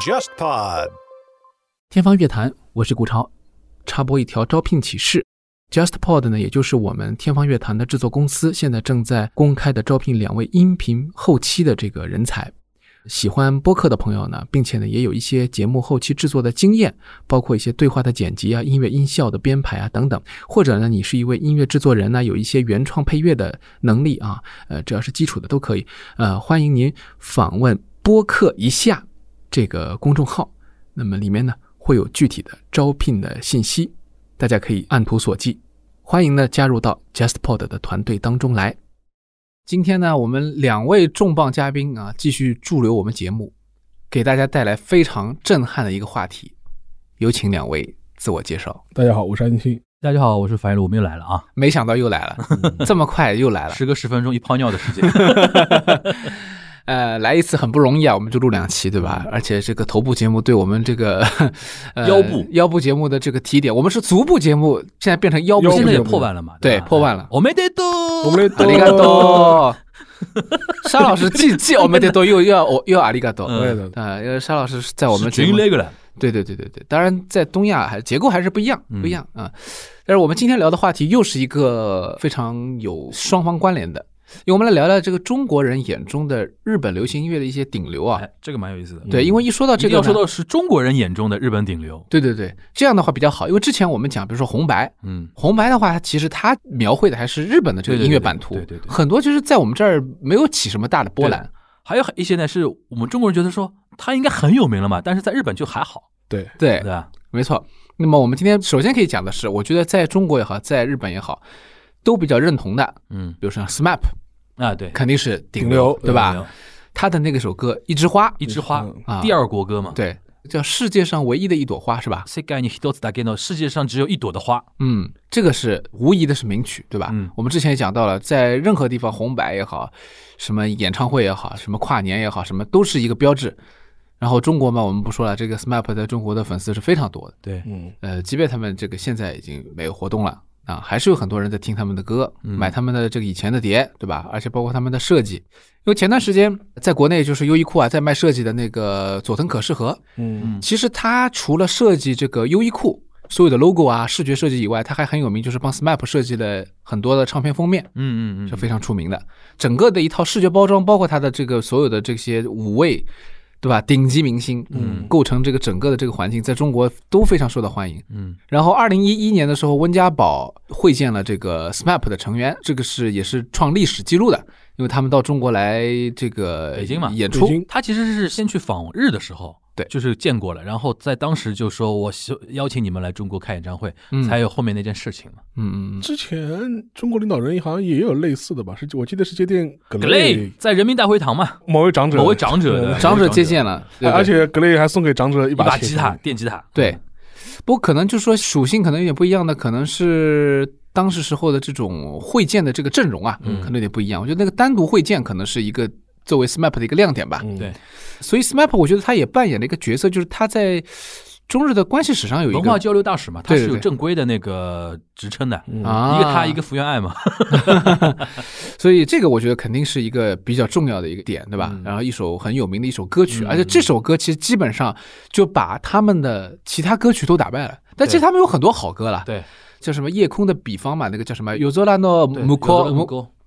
JustPod。天方乐坛，我是顾超。插播一条招聘启事：JustPod 呢，也就是我们天方乐坛的制作公司，现在正在公开的招聘两位音频后期的这个人才。喜欢播客的朋友呢，并且呢也有一些节目后期制作的经验，包括一些对话的剪辑啊、音乐音效的编排啊等等，或者呢你是一位音乐制作人呢，有一些原创配乐的能力啊，呃，只要是基础的都可以。呃，欢迎您访问播客一下这个公众号，那么里面呢会有具体的招聘的信息，大家可以按图索骥。欢迎呢加入到 JustPod 的团队当中来。今天呢，我们两位重磅嘉宾啊，继续驻留我们节目，给大家带来非常震撼的一个话题。有请两位自我介绍。大家好，我是安青青。大家好，我是樊一路，我们又来了啊！没想到又来了，这么快又来了，时隔十分钟一泡尿的时间。呃，来一次很不容易啊，我们就录两期，对吧？而且这个头部节目对我们这个、呃、腰部。腰部节目的这个提点，我们是足部节目，现在变成腰部节目，现在也破万了嘛？对，吧？破万了。我没得多，阿里嘎多，沙老师既既我们得多，又又要又要阿里嘎多。啊，因为沙老师是在我们节目。那个了，对对对对对，当然在东亚还结构还是不一样，嗯不一样啊。但是我们今天聊的话题又是一个非常有双方关联的，因为我们来聊聊这个中国人眼中的日本流行音乐的一些顶流啊。哎，这个蛮有意思的。对，因为一说到这个要说到是中国人眼中的日本顶流。对对对，这样的话比较好，因为之前我们讲，比如说红白，嗯，红白的话，它其实它描绘的还是日本的这个音乐版图，对对对对很多就是在我们这儿没有起什么大的波澜。还有一些呢，是我们中国人觉得说他应该很有名了嘛，但是在日本就还好，对，对对，没错。那么我们今天首先可以讲的是，我觉得在中国也好，在日本也好，都比较认同的，嗯比如说 SMAP，啊，对，肯定是顶顶流对吧？他的那个首歌《一枝花》一枝花嗯，啊，第二国歌嘛，对，叫世界上唯一的一朵花是吧？世界に一つだけの世界上只有一朵的花，嗯，这个是无疑的是名曲，对吧？嗯我们之前也讲到了，在任何地方红白也好，什么演唱会也好，什么跨年也好，什么都是一个标志。然后中国嘛，我们不说了，这个 SMAP 在中国的粉丝是非常多的。对，嗯，呃，即便他们这个现在已经没有活动了 啊，还是有很多人在听他们的歌，嗯。买他们的这个以前的碟，对吧？而且包括他们的设计，因为前段时间在国内就是优衣库啊，在卖设计的那个佐藤可士和，嗯，其实他除了设计这个优衣库所有的 logo 啊、视觉设计以外，他还很有名，就是帮 SMAP 设计了很多的唱片封面，嗯嗯嗯，是非常出名的。整个的一套视觉包装，包括他的这个所有的这些五位，对吧？顶级明星，嗯。构成这个整个的这个环境，在中国都非常受到欢迎。嗯。然后，二零一一年的时候，温家宝会见了这个 SMAP 的成员，这个是也是创历史记录的，因为他们到中国来这个北京嘛。演出，他其实是先去访日的时候，对。就是见过了，然后在当时就说我希邀请你们来中国开演唱会，嗯。才有后面那件事情嘛。嗯嗯嗯，之前中国领导人好像也有类似的吧？是我记得是接见格格雷雷在人民大会堂嘛，某位长者，某位长者。长者接见了，对对。而且格雷还送给长者一一把吉他，电吉他，对，不过可能就说属性可能有点不一样的，可能是当时时候的这种会见的这个阵容啊，嗯。可能有点不一样。我觉得那个单独会见可能是一个作为 SMAP 的一个亮点吧。嗯对。所以 SMAP 我觉得他也扮演了一个角色，就是他在中日的关系史上有一个文化交流大使嘛，他是有正规的那个职称的，嗯。啊，一个他一个福原爱嘛，所以这个我觉得肯定是一个比较重要的一个点，对吧？嗯。然后一首很有名的一首歌曲，嗯而且这首歌其实基本上就把他们的其他歌曲都打败了。但其实他们有很多好歌了，对，叫什么夜空的彼方嘛，那个叫什么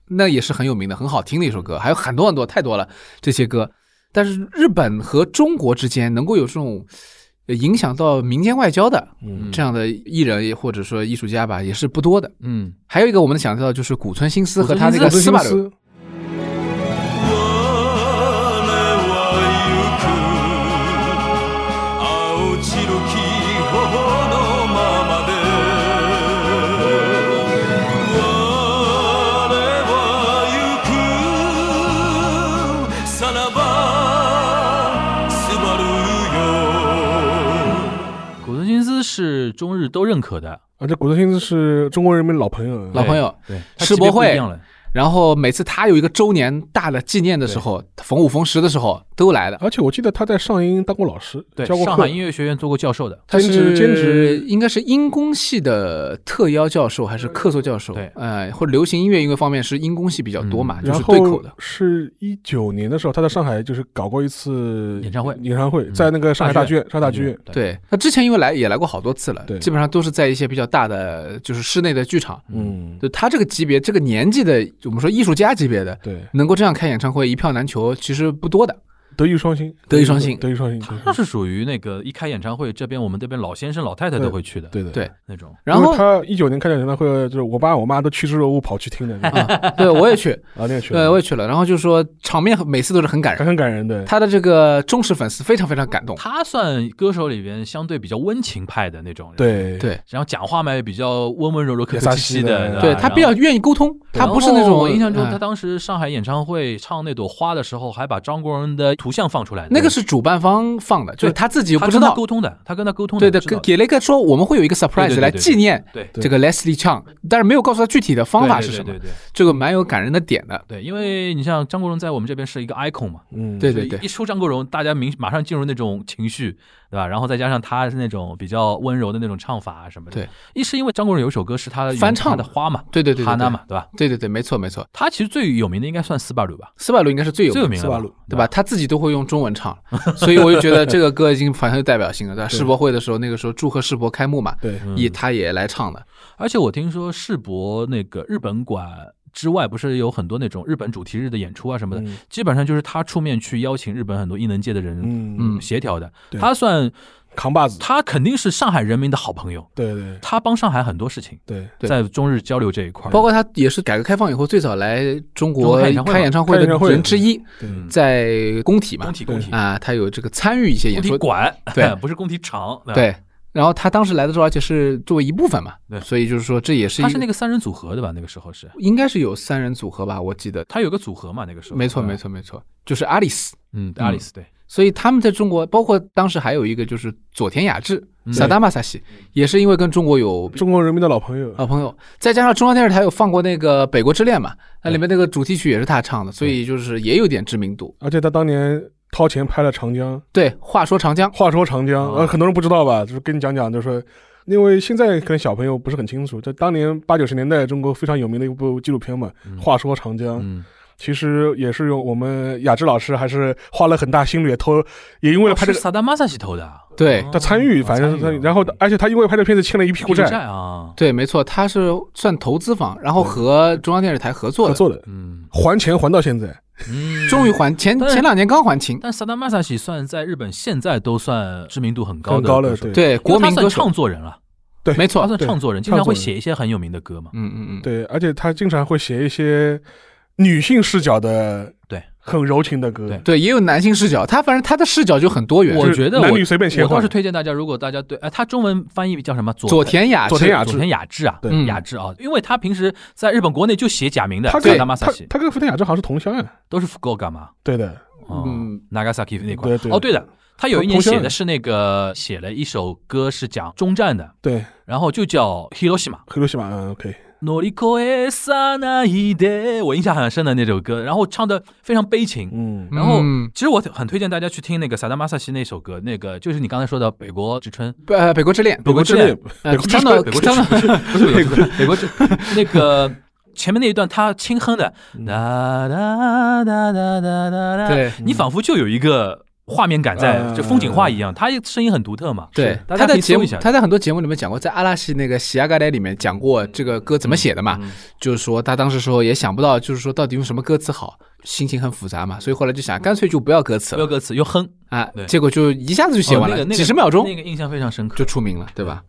那也是很有名的，很好听的一首歌，还有很多很多太多了这些歌。但是日本和中国之间能够有这种呃影响到民间外交的嗯这样的艺人或者说艺术家吧，也是不多的。嗯，还有一个我们想到就是古村新司和他那个斯巴鲁，是中日都认可的，啊，这古德新斯是中国人民老朋友，老朋友，对，世博会然后每次他有一个周年大的纪念的时候，逢五逢十的时候都来的。而且我记得他在上音当过老师，对教过上海音乐学院做过教授的，他是兼职。应该是音工系的特邀教授还是客座教授？对。呃，或者流行音乐音乐方面是音工系比较多嘛，就然是对口后的。是一九年的时候，他在上海就是搞过一次演唱会。演唱会嗯。在那个上海大剧院，大上海大剧院。对，对。他之前因为来也来过好多次了，对。基本上都是在一些比较大的就是室内的剧场。嗯，就他这个级别、这个年纪的，我们说艺术家级别的，对，能够这样开演唱会一票难求，其实不多的。德艺双馨，德艺双馨。德艺双馨，他是属于那个一开演唱会，这边我们这边老先生老太太都会去的，对对，对。那种。然后他一九年开的演唱会，就是我爸我妈都趋之若鹜跑去听的啊，对我也去，那也去，对我也去了。然后就说场面每次都是很感人，很感人的。他的这个忠实粉丝非常非常感动。他算歌手里边相对比较温情派的那种人，，对。对。然后讲话嘛也比较温温柔柔、客客气气的，对他比较愿意沟通，他不是那种我印象中，哎他当时上海演唱会唱那朵花的时候，还把张国荣的图像放出来。那个是主办方放的，就是他自己又他跟他不知道。沟通的，他跟他沟通对的，给给了一个说我们会有一个 surprise 来对对对纪念对对这个 Leslie Chang，但是没有告诉他具体的方法是什么对。对对这个蛮有感人的点的。对，因为你像张国荣在我们这边是一个 icon 嘛，嗯，对对对一说张国荣，大家明马上进入那种情绪，对吧？然后再加上他是那种比较温柔的那种唱法啊什么的。对，一是因为张国荣有一首歌是他的翻唱的花嘛，对对对对对哈娜嘛，对吧？对对对，没错没错。他其实最有名的应该算斯巴鲁吧，斯巴鲁应该是最有最有名的斯巴鲁，对吧？？他自己都会用中文唱，所以我就觉得这个歌已经很有代表性了，对吧？世博会的时候，那个时候祝贺世博开幕嘛，对，嗯也他也来唱的。而且我听说世博那个日本馆之外，不是有很多那种日本主题日的演出啊什么的，嗯。基本上就是他出面去邀请日本很多艺能界的人，嗯嗯协调的。他算扛把子，他肯定是上海人民的好朋友，对对。他帮上海很多事情，对，对。在中日交流这一块，包括他也是改革开放以后最早来中中国国开演唱会的人之一，嗯。在工体嘛工，体工体。啊，他有这个参与一些演出，工体馆，对不是工体场，吧，对。然后他当时来的时候，而且是作为一部分嘛，对所以就是说这也是他是那个三人组合的吧？那个时候是应该是有三人组合吧，我记得，他有个组合嘛？那个时候没错没，错没错，就是阿丽丝。嗯，嗯阿里斯对，所以他们在中国，包括当时还有一个就是佐田雅治、嗯萨达马萨西，也是因为跟中国有中国人民的老朋友，老朋友，再加上中央电视台有放过那个《北国之恋》嘛，那里面那个主题曲也是他唱的，所以就是也有点知名度。而且他当年掏钱拍了《长江》，对，话说长江，话说长江，哦呃，很多人不知道吧？就是跟你讲讲，就是说，因为现在可能小朋友不是很清楚，在当年八九十年代中国非常有名的一部纪录片嘛，嗯。话说长江》，嗯，其实也是用我们雅芝老师还是花了很大心力投，也因为了拍这个哦是萨达马萨西投的啊，对。他参与，哦反正是参与，然后而且他因为拍这片子欠了一屁股债，债啊，对，没错，他是算投资方，然后和中央电视台合作的，合作的，嗯。还钱还到现在，嗯，终于还前前两年刚还清，但萨达马萨西算在日本现在都算知名度很高很高了，的歌手。对。国民歌唱，作人了，对。没错。他，算对唱作人，经常会写一些很有名的歌嘛。嗯嗯嗯，对，而且他经常会写一些女性视角的，对，很柔情的歌，对。对，也有男性视角，他反正他的视角就很多元。我觉得我男女随便切换。我倒是推荐大家，如果大家对，哎，他中文翻译叫什么？佐佐田雅治。佐田雅治。佐田雅治啊，对。嗯。雅治啊，因为他平时在日本国内就写假名的，他跟他达马萨西他跟福田雅治好像是同乡啊，都是福冈干嘛？对的，哦。嗯，Nagasaki 那块。对对。哦，对的，他有一年写的是那个写了一首歌是讲中战的，对，然后就叫 Hiroshima。黑罗西马，嗯，OK，乗り越えさないで，我印象很深的那首歌，然后唱的非常悲情。嗯，然后嗯，其实我很推荐大家去听那个萨达马萨西那首歌，那个就是你刚才说的《北国之春》。呃，北国之恋，北国之恋，呃，北国之张的北国之张的，不是北国，北国之那个前面那一段他轻哼的哒哒哒哒哒哒哒，对你仿佛就有一个 画面感在，嗯就风景画一样。他声音很独特嘛，对，他在节目。他在很多节目里面讲过，在阿拉西那个《喜亚嘎莱》里面讲过这个歌怎么写的嘛，嗯就是说他当时时候也想不到，就是说到底用什么歌词好，心情很复杂嘛，所以后来就想干脆就不要歌词了没有歌词用哼，啊对，结果就一下子就写完了，哦那个那个几十秒钟那个印象非常深刻就。出名了，对吧？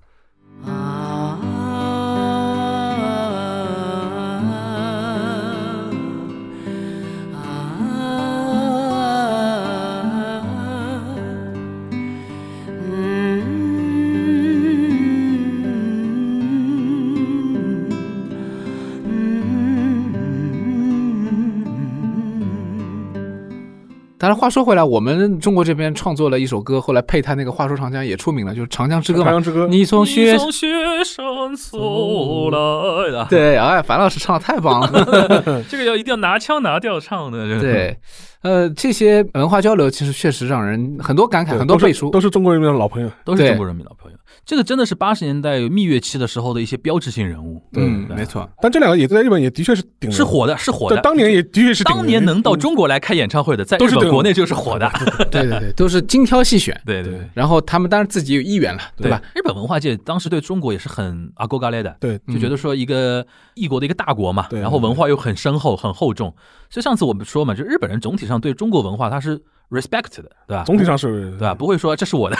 但是话说回来，我们中国这边创作了一首歌，后来配他那个《话说长江》也出名了，就是《长江之歌》嘛。长江之歌，你从雪你从雪山走来的，对，哎，樊老师唱的太棒了。这个要一定要拿腔拿调唱的，这个对，呃，这些文化交流其实确实让人很多感慨，很多背书。都是中国人民的老朋友。都是中国人民老朋友。这个真的是八十年代蜜月期的时候的一些标志性人物，嗯，没错。但这两个也在日本也的确是顶是，火的，是火，的。当年也的确是当年能到中国来开演唱会的，在日都是顶本国内就是火的。对对对，都是精挑细选。对对对。然后他们当然自己有意愿了，对吧？？日本文化界当时对中国也是很阿勾嘎勒的，对嗯就觉得说一个异国的一个大国嘛，然后文化又很深厚、很厚重。所以上次我们说嘛，就日本人总体上对中国文化它是 respect 的，对吧？总体上是对吧？不会说这是我的，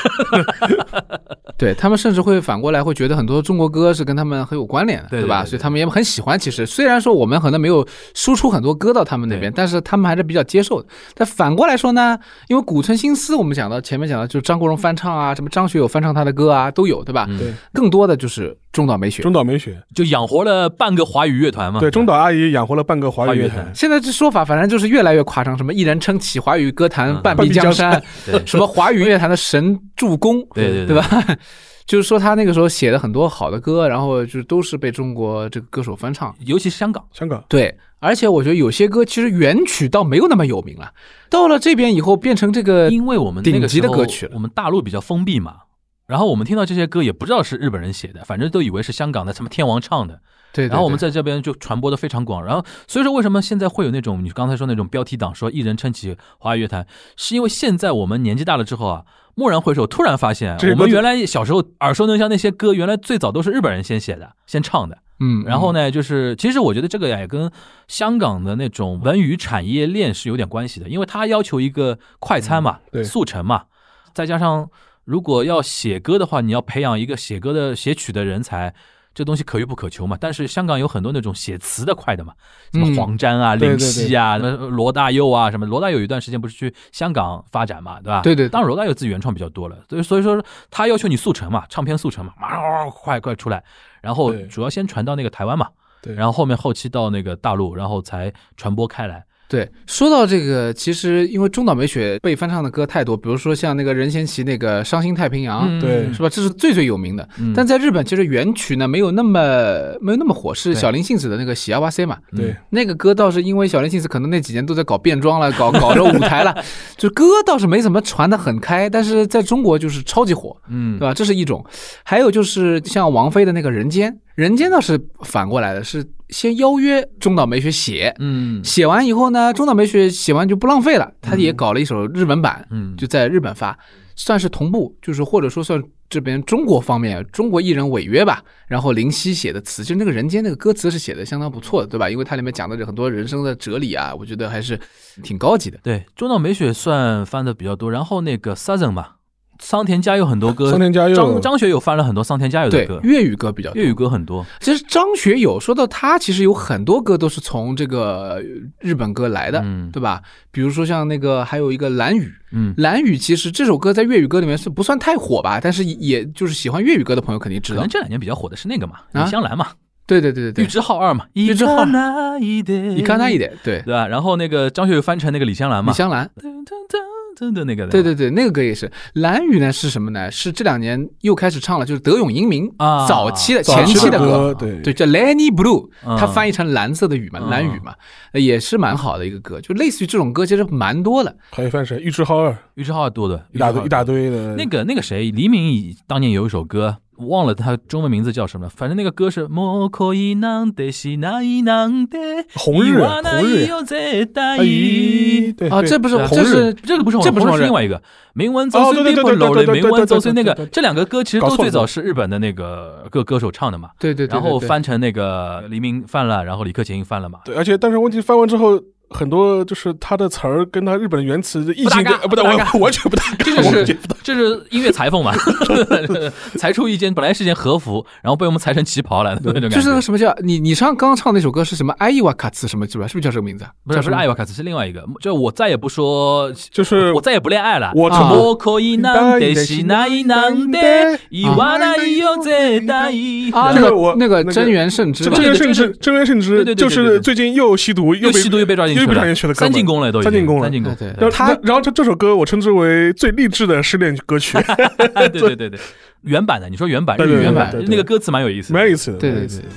对他们甚至会反过来会觉得很多中国歌是跟他们很有关联的，吧？对吧对对所以他们也很喜欢。其实虽然说我们可能没有输出很多歌到他们那边，但是他们还是比较接受的。但反过来说呢，因为古村新司我们讲到前面讲到，就是张国荣翻唱啊，什么张学友翻唱他的歌啊，都有，对吧？嗯对更多的就是中岛美雪。中岛美雪，就养活了半个华语乐团嘛。对中岛阿姨养活了半个华华语乐团。现在这说法，反正就是越来越夸张，什么一人撑起华语歌坛嗯半壁江山，什么华语乐坛的神助攻，对 对对。吧？就是说他那个时候写的很多好的歌，然后就都是被中国这个歌手翻唱。尤其是香港，香港。对，而且我觉得有些歌其实原曲倒没有那么有名了，到了这边以后变成这个，因为我们那顶级个时候的歌曲了。我们大陆比较封闭嘛，然后我们听到这些歌也不知道是日本人写的，反正都以为是香港的什么天王唱的。对，对然后我们在这边就传播的非常广，然后所以说为什么现在会有那种你刚才说那种标题党说一人撑起华语乐坛，是因为现在我们年纪大了之后啊，蓦然回首，突然发现我们原来小时候耳熟能详那些歌，原来最早都是日本人先写的、先唱的。嗯，然后呢，就是其实我觉得这个呀也跟香港的那种文娱产业链是有点关系的，因为它要求一个快餐嘛，对速成嘛，再加上如果要写歌的话，你要培养一个写歌的写曲的人才。这东西可遇不可求嘛，但是香港有很多那种写词的快的嘛，什么嗯黄沾啊、林夕啊、什么罗大佑啊，什么罗大佑有一段时间不是去香港发展嘛，对吧？对对对。当然罗大佑自己原创比较多了，所以所以说他要求你速成嘛，唱片速成嘛，马上快快出来，然后主要先传到那个台湾嘛，对，然后后面后期到那个大陆，然后才传播开来。对，说到这个，其实因为中岛美雪被翻唱的歌太多，比如说像那个任贤齐那个《伤心太平洋》对是吧？这是最最有名的。嗯但在日本，其实原曲呢没有那么没有那么火，是小林幸子的那个《喜亚哇塞》嘛。对那个歌倒是因为小林幸子可能那几年都在搞变装了，搞搞着舞台了，就歌倒是没怎么传的很开，但是在中国就是超级火，嗯对吧？这是一种。还有就是像王菲的那个《人间》，《人间》倒是反过来的，是先邀约中岛美雪写，嗯写完以后呢，中岛美雪写完就不浪费了，他也搞了一首日文版，嗯，就在日本发，算是同步，就是或者说算这边中国方面中国艺人违约吧。然后林夕写的词，就那个人间那个歌词是写的相当不错的，对吧？因为它里面讲的很多人生的哲理啊，我觉得还是挺高级的。对，中岛美雪算翻的比较多，然后那个 Southern 嘛，桑田佳佑很多歌，桑田佳佑张张学友翻了很多桑田佳佑的歌，，粤语歌比较多。粤语。歌很多。其实张学友说到他，其实有很多歌都是从这个日本歌来的，嗯。对吧？比如说像那个还有一个蓝雨，嗯，蓝雨其实这首歌在粤语歌里面是不算太火吧，但是也就是喜欢粤语歌的朋友肯定知道。可能。这两年比较火的是那个嘛，啊？李香兰嘛，对对对对玉对，之浩二嘛，玉之浩你看他一点，对，对吧？然后那个张学友翻成那个李香兰嘛，李香兰，噔噔噔噔的那个，对对对，那个歌也是。蓝雨呢是什么呢？是这两年又开始唱了，就是德永英明啊早期的前期的的歌歌，对对，叫 Lenny Blue，嗯它翻译成蓝色的雨嘛，嗯蓝雨嘛，呃也是蛮好的一个歌，就类似于这种歌其实蛮多的。还有翻谁？玉置浩二，玉置浩二多的，一大堆一大堆的那个那个谁，黎明以当年有一首歌，忘了他中文名字叫什么了，反正那个歌是もう恋なんてしないなんて红日言わない红日よ絶対哎，对啊，对这不是对啊这是这个不是这不是红日红日是另外一个铭文走哦对对碎的不对对对漏的铭对对对对文走碎那个对对对这两个歌其实都搞错了最早是日本的那个歌歌手唱的嘛，对对对，然后对对翻成那个黎明翻了，然后李克勤翻了嘛，对，而且但是问题翻完之后。 很多就是他的词儿跟他日本的原词的意境跟不搭嘎呃不搭不搭嘎完完全不搭嘎，这完就是全不搭这是音乐裁缝嘛，裁出一件本来是件和服，然后被我们裁成旗袍了那种感觉。就是那个什么叫你你唱刚刚唱那首歌是什么？艾伊瓦卡茨什么是吧？是不是叫这个名字啊？不是不是叫什么艾瓦卡斯是另外一个，就我再也不说，就是我再也不恋愛了。我啊もう恋なんてしないなんて言わないよ絶対。啊，这个我那个那个那个真源圣之吧真对对对源圣之，真源圣之，对对对对就对对是最近又吸毒被又吸毒又被抓进 一不小心去了哥们三进宫了都已经三进宫了三进宫。对，对然后他然后这这首歌我称之为最励志的失恋歌曲，对对对对，原版的，你说原版对对日语原版对对对。那个歌词蛮有意思，蛮有意思的。对对蛮有意思对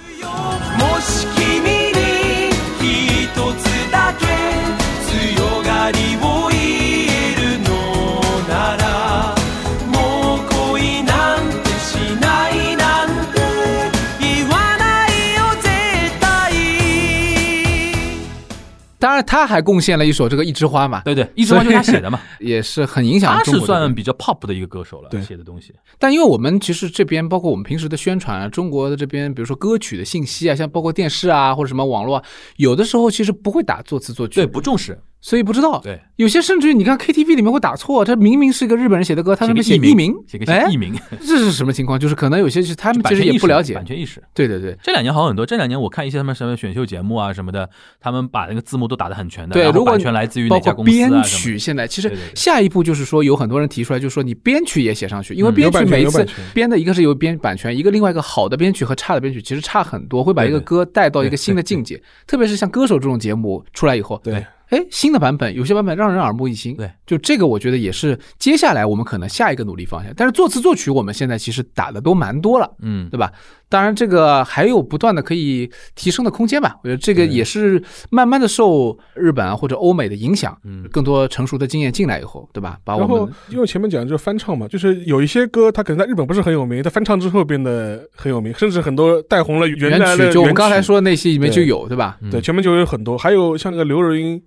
当然他还贡献了一首这个《一枝花》嘛，对对，一枝花就是他写的嘛，也是很影响他是算比较 pop 的一个歌手了，对。写的东西，但因为我们其实这边包括我们平时的宣传啊，中国的这边比如说歌曲的信息啊，像包括电视啊或者什么网络啊，有的时候其实不会打作词作曲，对，不重视，所以不知道。对，有些甚至于你看 KTV 里面会打错，这明明是一个日本人写的歌，他上面写艺名，写个哎艺，名，这是什么情况？就是可能有些是他们其实版权意识也不了解版。权意识。对对对这两年好很多，这两年我看一些他们什么选秀节目啊什么的，他们把那个字幕都打得很全的，对，然后如果版权来自于包哪家公司括编曲，现在其实下一步就是说有很多人提出来，就是说你编曲也写上去，因为嗯编曲每一次编的一个是有编版权，一个另外一个好的编曲和差的编曲其实差很多，会把一个歌带到一个新的境界。特别是像歌手这种节目出来以后，对，哎，新的版本有些版本让人耳目一新，对，就这个我觉得也是接下来我们可能下一个努力方向。但是作词作曲我们现在其实打的都蛮多了，嗯，对吧？当然，这个还有不断的可以提升的空间吧。我觉得这个也是慢慢的受日本啊或者欧美的影响，嗯更多成熟的经验进来以后，对吧？把我然后们因为前面讲就是翻唱嘛，就是有一些歌它可能在日本不是很有名，它翻唱之后变得很有名，甚至很多带红了原原来的曲就我们刚才说的那些里面就有，对吧？嗯对，前面就有很多，还有像那个刘若英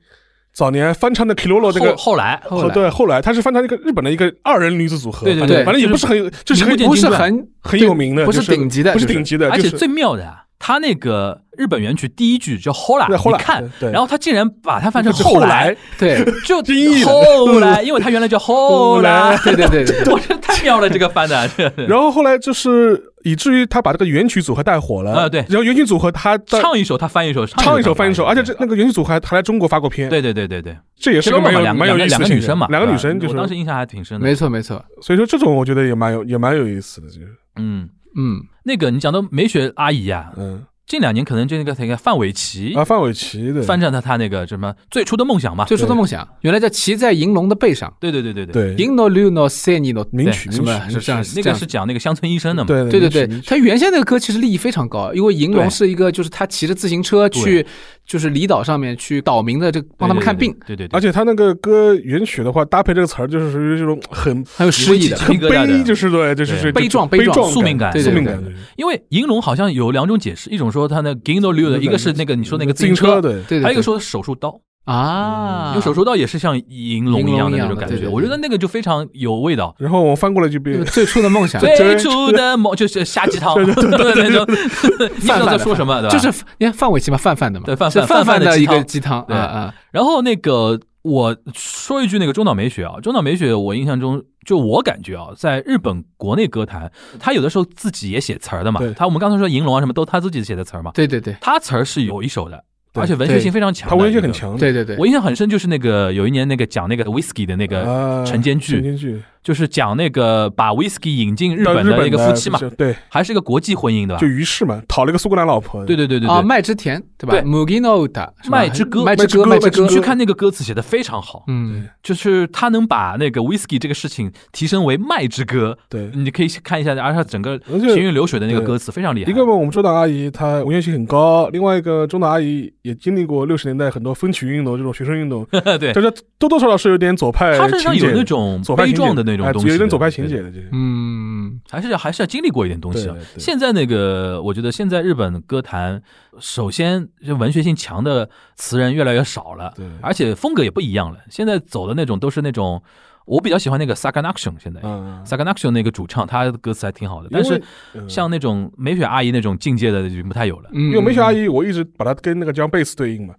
早年翻唱的 Kilolo 那个。后来后来对，后来他是翻唱一个日本的一个二人女子组合，对对反正对反正也不是很有，就是很不是很很有名的，不是就是顶级的不是顶级的，而且最妙的啊，他那个日本原曲第一句叫 Hola，你看，对然后他竟然把它翻成后来。来，对 就后来，因为他原来叫后来，对对对我这太妙了，这个翻的，然后后来就是以至于他把这个原曲组合带火了啊对。然后原曲组合他在唱一首他翻一首，唱一首翻一首，而且这这那个原曲组合还还来中国发过片，对对对对对，这也是个蛮有两个蛮有意思的两个女生嘛，两个女生就是当时印象还挺深的，没错没错，所以说这种我觉得也蛮有也蛮有意思的，就是。嗯，嗯，那个你讲到美雪阿姨啊，嗯。近两年可能就那个那个范玮琪啊，范玮琪的翻唱他他那个什么最初的梦想嘛，最初的梦想。原来叫骑在银龙的背上。对对对对对，对。I n no lu no se ni no 名曲什么名曲是这样那个是讲那个乡村医生的嘛，对对对对，他原先那个歌其实利益非常高，因为银龙是一个就是他骑着自行车去就是离岛上面去岛民的这个帮他们看病，对对对，而且他那个歌原曲的话，搭配这个词儿，就是属于这种很很有诗意的。很悲，就是对，就是是悲壮悲悲壮壮宿命感宿命感，因为银龙好像有两种解释，一种说他那 Gino Liu 的，一个是那个你说那个自行车，对，对。对，对还有一个说手术刀，啊，因为手术刀也是像银龙一样的那种感觉，我觉得那个就非常有味道。然后我翻过来就变成最初的梦想，最初的 梦就是瞎鸡汤，对那种，你不知道在说什么，对吧？就是你看范玮琪嘛，范范的嘛，对范范范范范的的一个鸡鸡汤对。啊啊，然后那个我说一句那个中岛美雪啊，中岛美雪，我印象中就我感觉啊，在日本国内歌坛，他有的时候自己也写词儿的嘛对。她我们刚才说银龙啊什么都他自己写的词儿嘛，对对对。他词儿是有一手的，对而且文学性非常强的他文学很强，对对对，我印象很深，就是那个有一年那个讲那个 whisky 的那个啊晨间剧。晨间剧就是讲那个把 whisky 引进日本的那个夫妻嘛，对，还是一个国际婚姻对吧？就？于是嘛，讨了个苏格兰老婆，对对对对啊，麦之田对吧？对？Mugino 的麦之歌麦之歌，麦之歌麦之歌。你去，看那个歌词写的非常好，嗯，就是他能把那个 whisky 这个事情提升为麦之歌，对。你可以看一下，而且它整个行云流水的那个歌词非常厉害。一个嘛，我们周岛阿姨她文学性很高，另外一个中岛阿姨也经历过六十年代很多风起运动这种学生运动，对，就是多多少少是有点左派他身上有那种悲壮的那种哎东西的，有点左派情节的，这个嗯，还是要还是要经历过一点东西啊现在那个，我觉得现在日本歌坛，首先就文学性强的词人越来越少了，对而且风格也不一样了。现在走的那种都是那种，我比较喜欢那个 Saganaction，现在。啊，Saga Action 那个主唱，他的歌词还挺好的，但是嗯像那种美雪阿姨那种境界的就不太有了。嗯因为梅雪阿姨，我一直把她跟那个江贝斯对应嘛，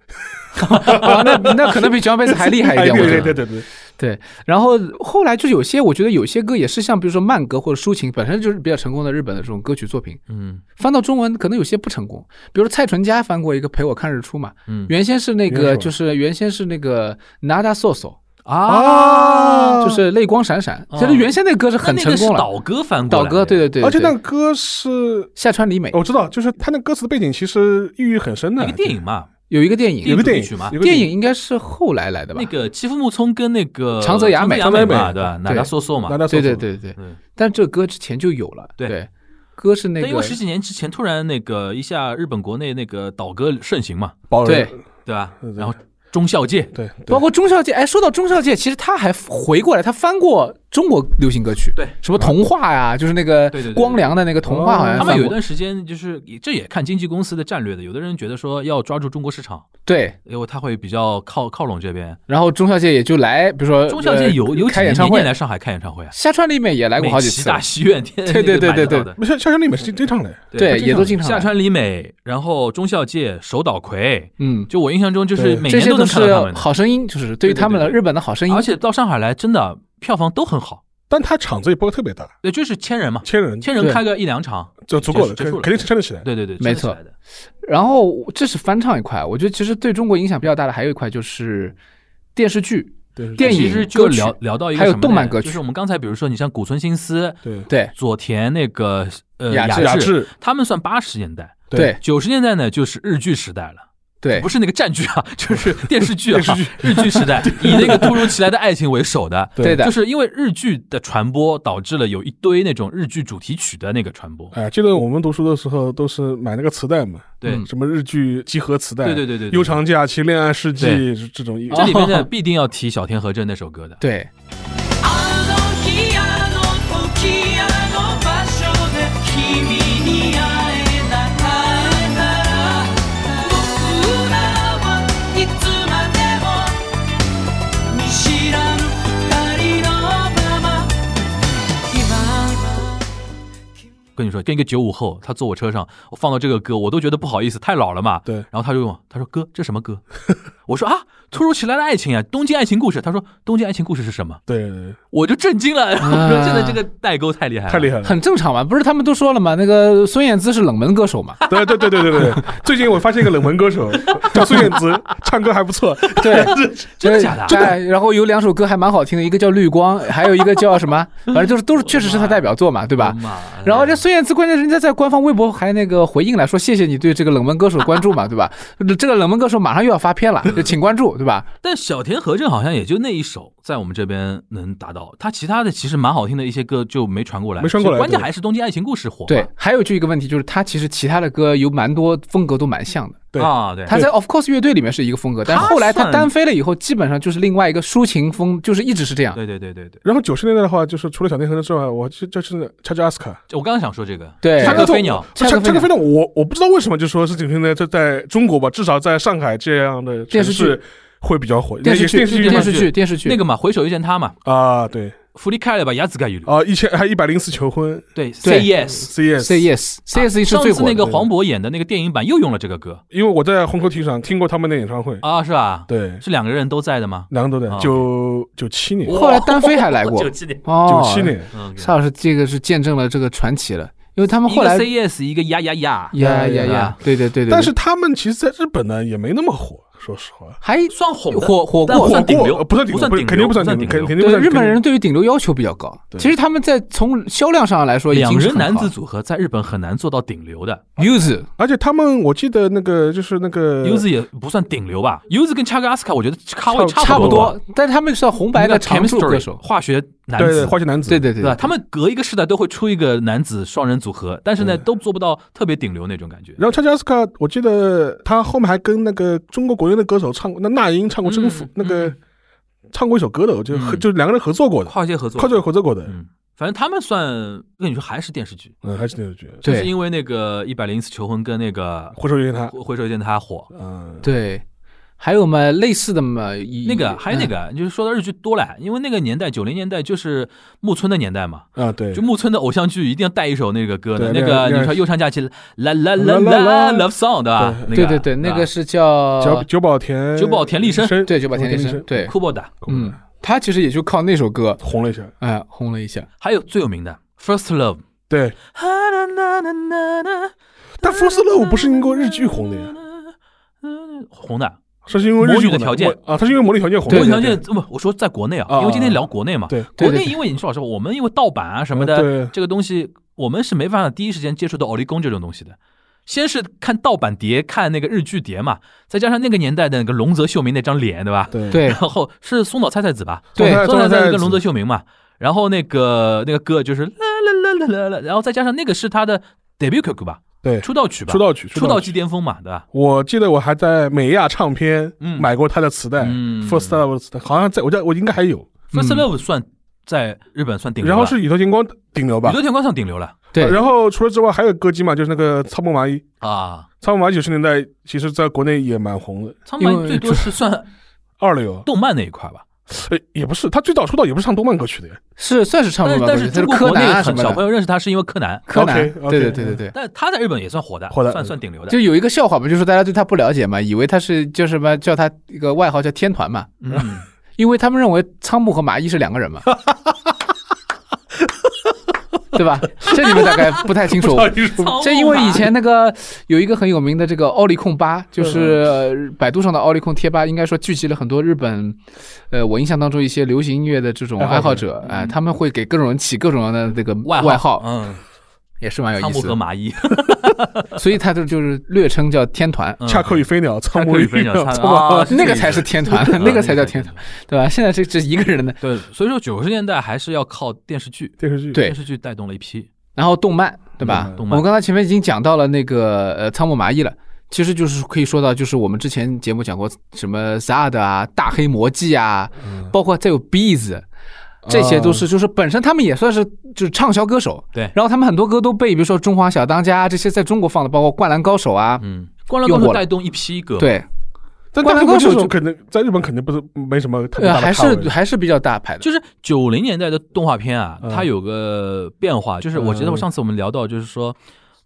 啊，那那可能比 John Bass 还厉害一点，对觉得。对对对对，然后后来就有些，我觉得有些歌也是像比如说慢歌或者抒情，本身就是比较成功的日本的这种歌曲作品，嗯翻到中文可能有些不成功。比如说蔡淳佳翻过一个《陪我看日出》嘛，嗯原先是那个就是原先是那个 Nada So So，啊，就是泪光闪闪，哦其实原先那个歌是很那那个是成功了。岛歌翻过来的岛歌，对对对，而且那个歌是夏川里美，我知道，就是他那歌词的背景其实寓意蕴很深的，一个电影嘛，有一个电影，有个电影主题曲嘛电影。应该是后来来的吧？那个欺负木聪跟那个长泽雅美长泽雅美对吧？哪对达索索嘛对对对对，嗯。但这歌之前就有了，对。对，歌是那个因为十几年之前突然那个一下日本国内那个倒歌盛行嘛，保对人。对。吧？对？对。然后中孝介。对，对。包括中孝介，哎，说到中孝介，其实他还回过来，他翻过中国流行歌曲，对，什么童话呀，就是那个光良的那个童话，好像他们有一段时间就是这也看经纪公司的战略的，有的人觉得说要抓住中国市场，对，因为他会比较靠靠拢这边。然后中孝介也就来，比如说中孝介有呃有几开演唱会。年年年，来上海开演唱会啊，夏川里美也来过好几次。大，戏院，对对对对对对。不像夏川里美是经经常来，对也都经常夏川里美，然后中孝介、手岛葵，嗯，就我印象中就是每年都能这些都是看到他们，好声音，就是对于他们的日本的好声音，而且到上海来真的票房都很好，但他场子也不会特别大，对，就是千人嘛，千人。千人开个一两场，就足够了，结束了肯肯定是撑得起来。对对对，没错。然后这是翻唱一块，我觉得其实对中国影响比较大的还有一块就是电视剧，对电影其实就歌曲。聊聊到一个动漫歌曲。就是我们刚才比如说你像古村新司、对。对。佐田那个呃雅雅治他们算八十年代，对。九十年代呢就是日剧时代了。对。不是那个战剧啊，就是电视剧啊，电视剧。日剧时代，以那个突如其来的爱情为首的，对的。就是因为日剧的传播导致了有一堆那种日剧主题曲的那个传播，哎，记得我们读书的时候都是买那个磁带嘛，对。嗯。什么日剧集合磁带，对对对对，对悠长假期、恋爱世纪这种一，这里面呢哦必定要提小田和正那首歌的，对，あ跟你说，跟一个九五后，他坐我车上，我放到这个歌，我都觉得不好意思，太老了嘛。对然后他就问我，他说哥，这什么歌？我说啊，突如其来的爱情啊，东京爱情故事。他说东京爱情故事是什么？对对我就震惊了。我说真的，这个代沟太厉害了，太厉害了。很正常嘛，不是他们都说了嘛？那个孙燕姿是冷门歌手嘛，对对对对对对对，最近我发现一个冷门歌手 叫孙燕姿，唱歌还不错。对，真的假的啊真的。然后有两首歌还蛮好听的，一个叫《绿光》，还有一个叫什么，反正就是都是确实是他代表作嘛，对吧？然后这孙燕姿，关键人家在官方微博还那个回应了，说谢谢你对这个冷门歌手关注嘛，对吧？这个冷门歌手马上又要发片了，就请关注，对吧？但小田和正好像也就那一首在我们这边能达到，他其他的其实蛮好听的一些歌就没传过来，没传过来关键还是东京爱情故事火。对，还有就一个问题就是他其实其他的歌有蛮多风格都蛮像的。对啊，对，他在 Of Course 乐队里面是一个风格，但他后来他单飞了以后，基本上就是另外一个抒情风，就是一直是这样。对对对对对，然后九十年代的话，就是除了小田和正之外，我就就是恰恰阿斯卡，我刚刚想说这个，对恰克飞鸟，恰恰克飞鸟我我不知道为什么就说是九十年代在在中国吧，至少在上海这样的城电视剧市会比较火。电视剧、电视剧电视剧、电视剧。那个嘛，回首遇见他嘛，啊，对。福利开了吧，牙子盖一啊，一千还一百零四求婚。对对，Say Yes。，CS Say Yes，Say Yes 是上最火那个黄渤演的那个电影版又用了这个歌。因为我在虹口体育场听过他们的演唱会，啊，是吧？对，是两个人都在的吗？两个都在啊九九七年，后来单飞还来过。九七年，哦，九七。年，嗯，沙老师这个是见证了这个传奇了，因为他们一个后来 Say Yes，一个呀呀呀，呀呀呀，对对对对，但是他们其实在日本呢也没那么火，说实话。还算红的火火过算顶流，火过不算顶流，不算顶流，肯定不算顶流，肯肯定不算对日本人对于顶流要求比较高。其实他们在从销量上来说两人男子组合在日本很难做到顶流的 Use 而且他们我记得那个就是那个，Use 也不算顶流吧，Use 跟 Chaga Aska 我觉得咖位差差不不多但是他们算红白的常驻歌手。化学男子，化学男子，对对对对？他们隔一个世代都会出一个男子双人组合，但是呢，都做不到特别顶流那种感觉。然后 Chaka Aska，，我记得他后面还跟那个中国国内的歌手唱过，那那英唱过《征服》嗯那个嗯。唱过一首歌的，我就就两个人合作过的，跨界合作，跨界合作过的，嗯，反正他们算跟你说还是电视剧，嗯，还是电视剧，对就是因为那个一百零一次求婚跟那个回首遇见他，回首遇见他火。嗯，对，还有嘛类似的嘛，那个还有那嗯。个，就是说到日剧多了，因为那个年代九零年代就是木村的年代嘛，啊，对。就，木村的偶像剧一定要带一首那个歌的，那个你说悠长假期啦啦啦啦 love song 对吧？对对对，那个是叫久久保田九保田利生。对九保田利生，对，酷波的，嗯，他其实也就靠那首歌，红了一下，哎，红了一下。还有最有名的 First Love，对，但《First Love》不是因为日剧红的呀，红的。是因为日魔女的条件啊，他是因为魔女条件红的，对魔女条件不，我说在国内啊，啊因为今天聊国内嘛，对国内因为你说老实话，我们因为盗版啊什么的，这个东西我们是没办法第一时间接触到奥利宫这种东西的。先是看盗版碟，看那个日剧碟嘛，再加上那个年代的那个龙泽秀明那张脸，对吧？对对然后是松岛菜菜子吧？对松松岛菜菜子跟龙泽秀明嘛。然后那个那个歌就是啦啦啦啦啦啦，然后再加上那个是他的 debut 曲吧，对出道曲吧，出道曲，出道曲。即巅峰嘛，对吧？我记得我还在美亚唱片嗯。买过他的磁带嗯，First Love，好像在我家我应该还有。First Love 算在日本算顶流，然后是宇多田光顶流吧。宇，多田光算顶流了。对，然后除了之外还有歌姬嘛，就是那个仓木麻衣，啊。仓木麻衣九十年代其实在国内也蛮红的，仓木麻衣最多是算二流。动漫那一块吧，呃，也不是，他最早出道也不是唱动漫歌曲的呀。是算是唱动漫歌曲，但是中国柯国内南啊什么小朋友认识他是因为柯南，柯南，对对对对对。但他在日本也算火的，火的算算顶流的。就有一个笑话嘛，就是大家对他不了解嘛，以为他是叫什么，叫他一个外号叫天团嘛，嗯，因为他们认为仓木和麻衣是两个人嘛，对吧？这你们大概不太清楚。这因为以前那个有一个很有名的这个奥利控吧，就是呃百度上的奥利控贴吧，应该说聚集了很多日本，呃，我印象当中一些流行音乐的这种爱好者，哎，他们会给各种人起各种样的这个外外号，嗯，也是蛮有仓木意思的。和麻衣，所以他这就是略称叫天团。嗯恰克与飞鸟，仓木与飞鸟 那个才是天团，那个才叫天团，对吧？现在这这一个人的，对，所以说九十年代还是要靠电视剧，电视剧。对电视剧带动了一批。然后动漫，对吧？嗯动漫我们刚才前面已经讲到了那个呃仓木麻衣了，其实就是可以说到，就是我们之前节目讲过什么 Zad 啊、大黑魔记啊，嗯包括再有 Bees，这些都是就是本身他们也算是就是畅销歌手，对。然后他们很多歌都被比如说《中华小当家》这些在中国放的，包括《灌篮高手》啊，嗯，灌篮高手带动一批歌，，对，但灌篮高手就可能在日本肯定不是没什么特别大的咖位。是还是比较大牌的，就是九零年代的动画片啊，嗯。它有个变化，就是我觉得我上次我们聊到，就是说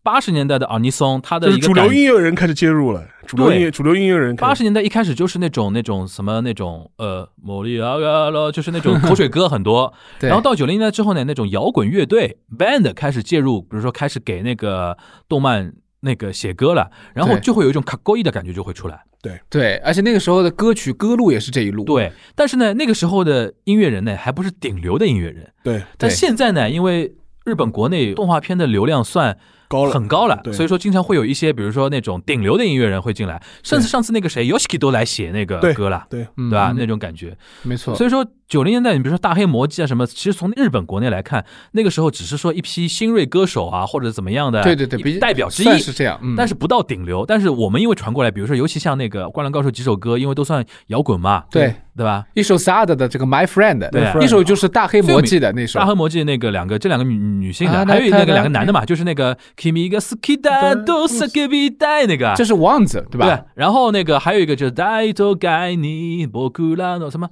八十年代的阿尼松，他的就是主流音乐人开始介入了，主流音乐主流音乐人八十年代一开始就是那种那种什么那种呃，莫里亚嘎了，就是那种口水歌很多。然后到九零年代之后呢，那种摇滚乐队 band 开始介入，比如说开始给那个动漫那个写歌了，然后就会有一种卡勾伊的感觉就会出来。对。对，而且那个时候的歌曲歌路也是这一路，对，但是呢，那个时候的音乐人呢，还不是顶流的音乐人。对。但现在呢，因为日本国内动画片的流量算高了。很高了，所以说经常会有一些，比如说那种顶流的音乐人会进来，甚至上次那个谁 Yoshiki 都来写那个歌了，对。嗯对吧？那种感觉。没错，所以说九零年代，你比如说大黑魔记啊什么，其实从日本国内来看，那个时候只是说一批新锐歌手啊，或者怎么样的，对对对，代表之一。是这样，嗯，但是不到顶流，但是我们因为传过来，比如说尤其像那个《灌篮高手》几首歌，因为都算摇滚嘛，对对吧？一首 Sad 的这个 My Friend，对一首就是大黑魔记的那首大，黑魔记那个两个，这两个女女性的，啊还有那个两个男的嘛，就是那个 Kimi ga suki da do sakebi dai 那个，这是王子对吧？然后那个还有一个就是 dai to gai ni boku ra no 什么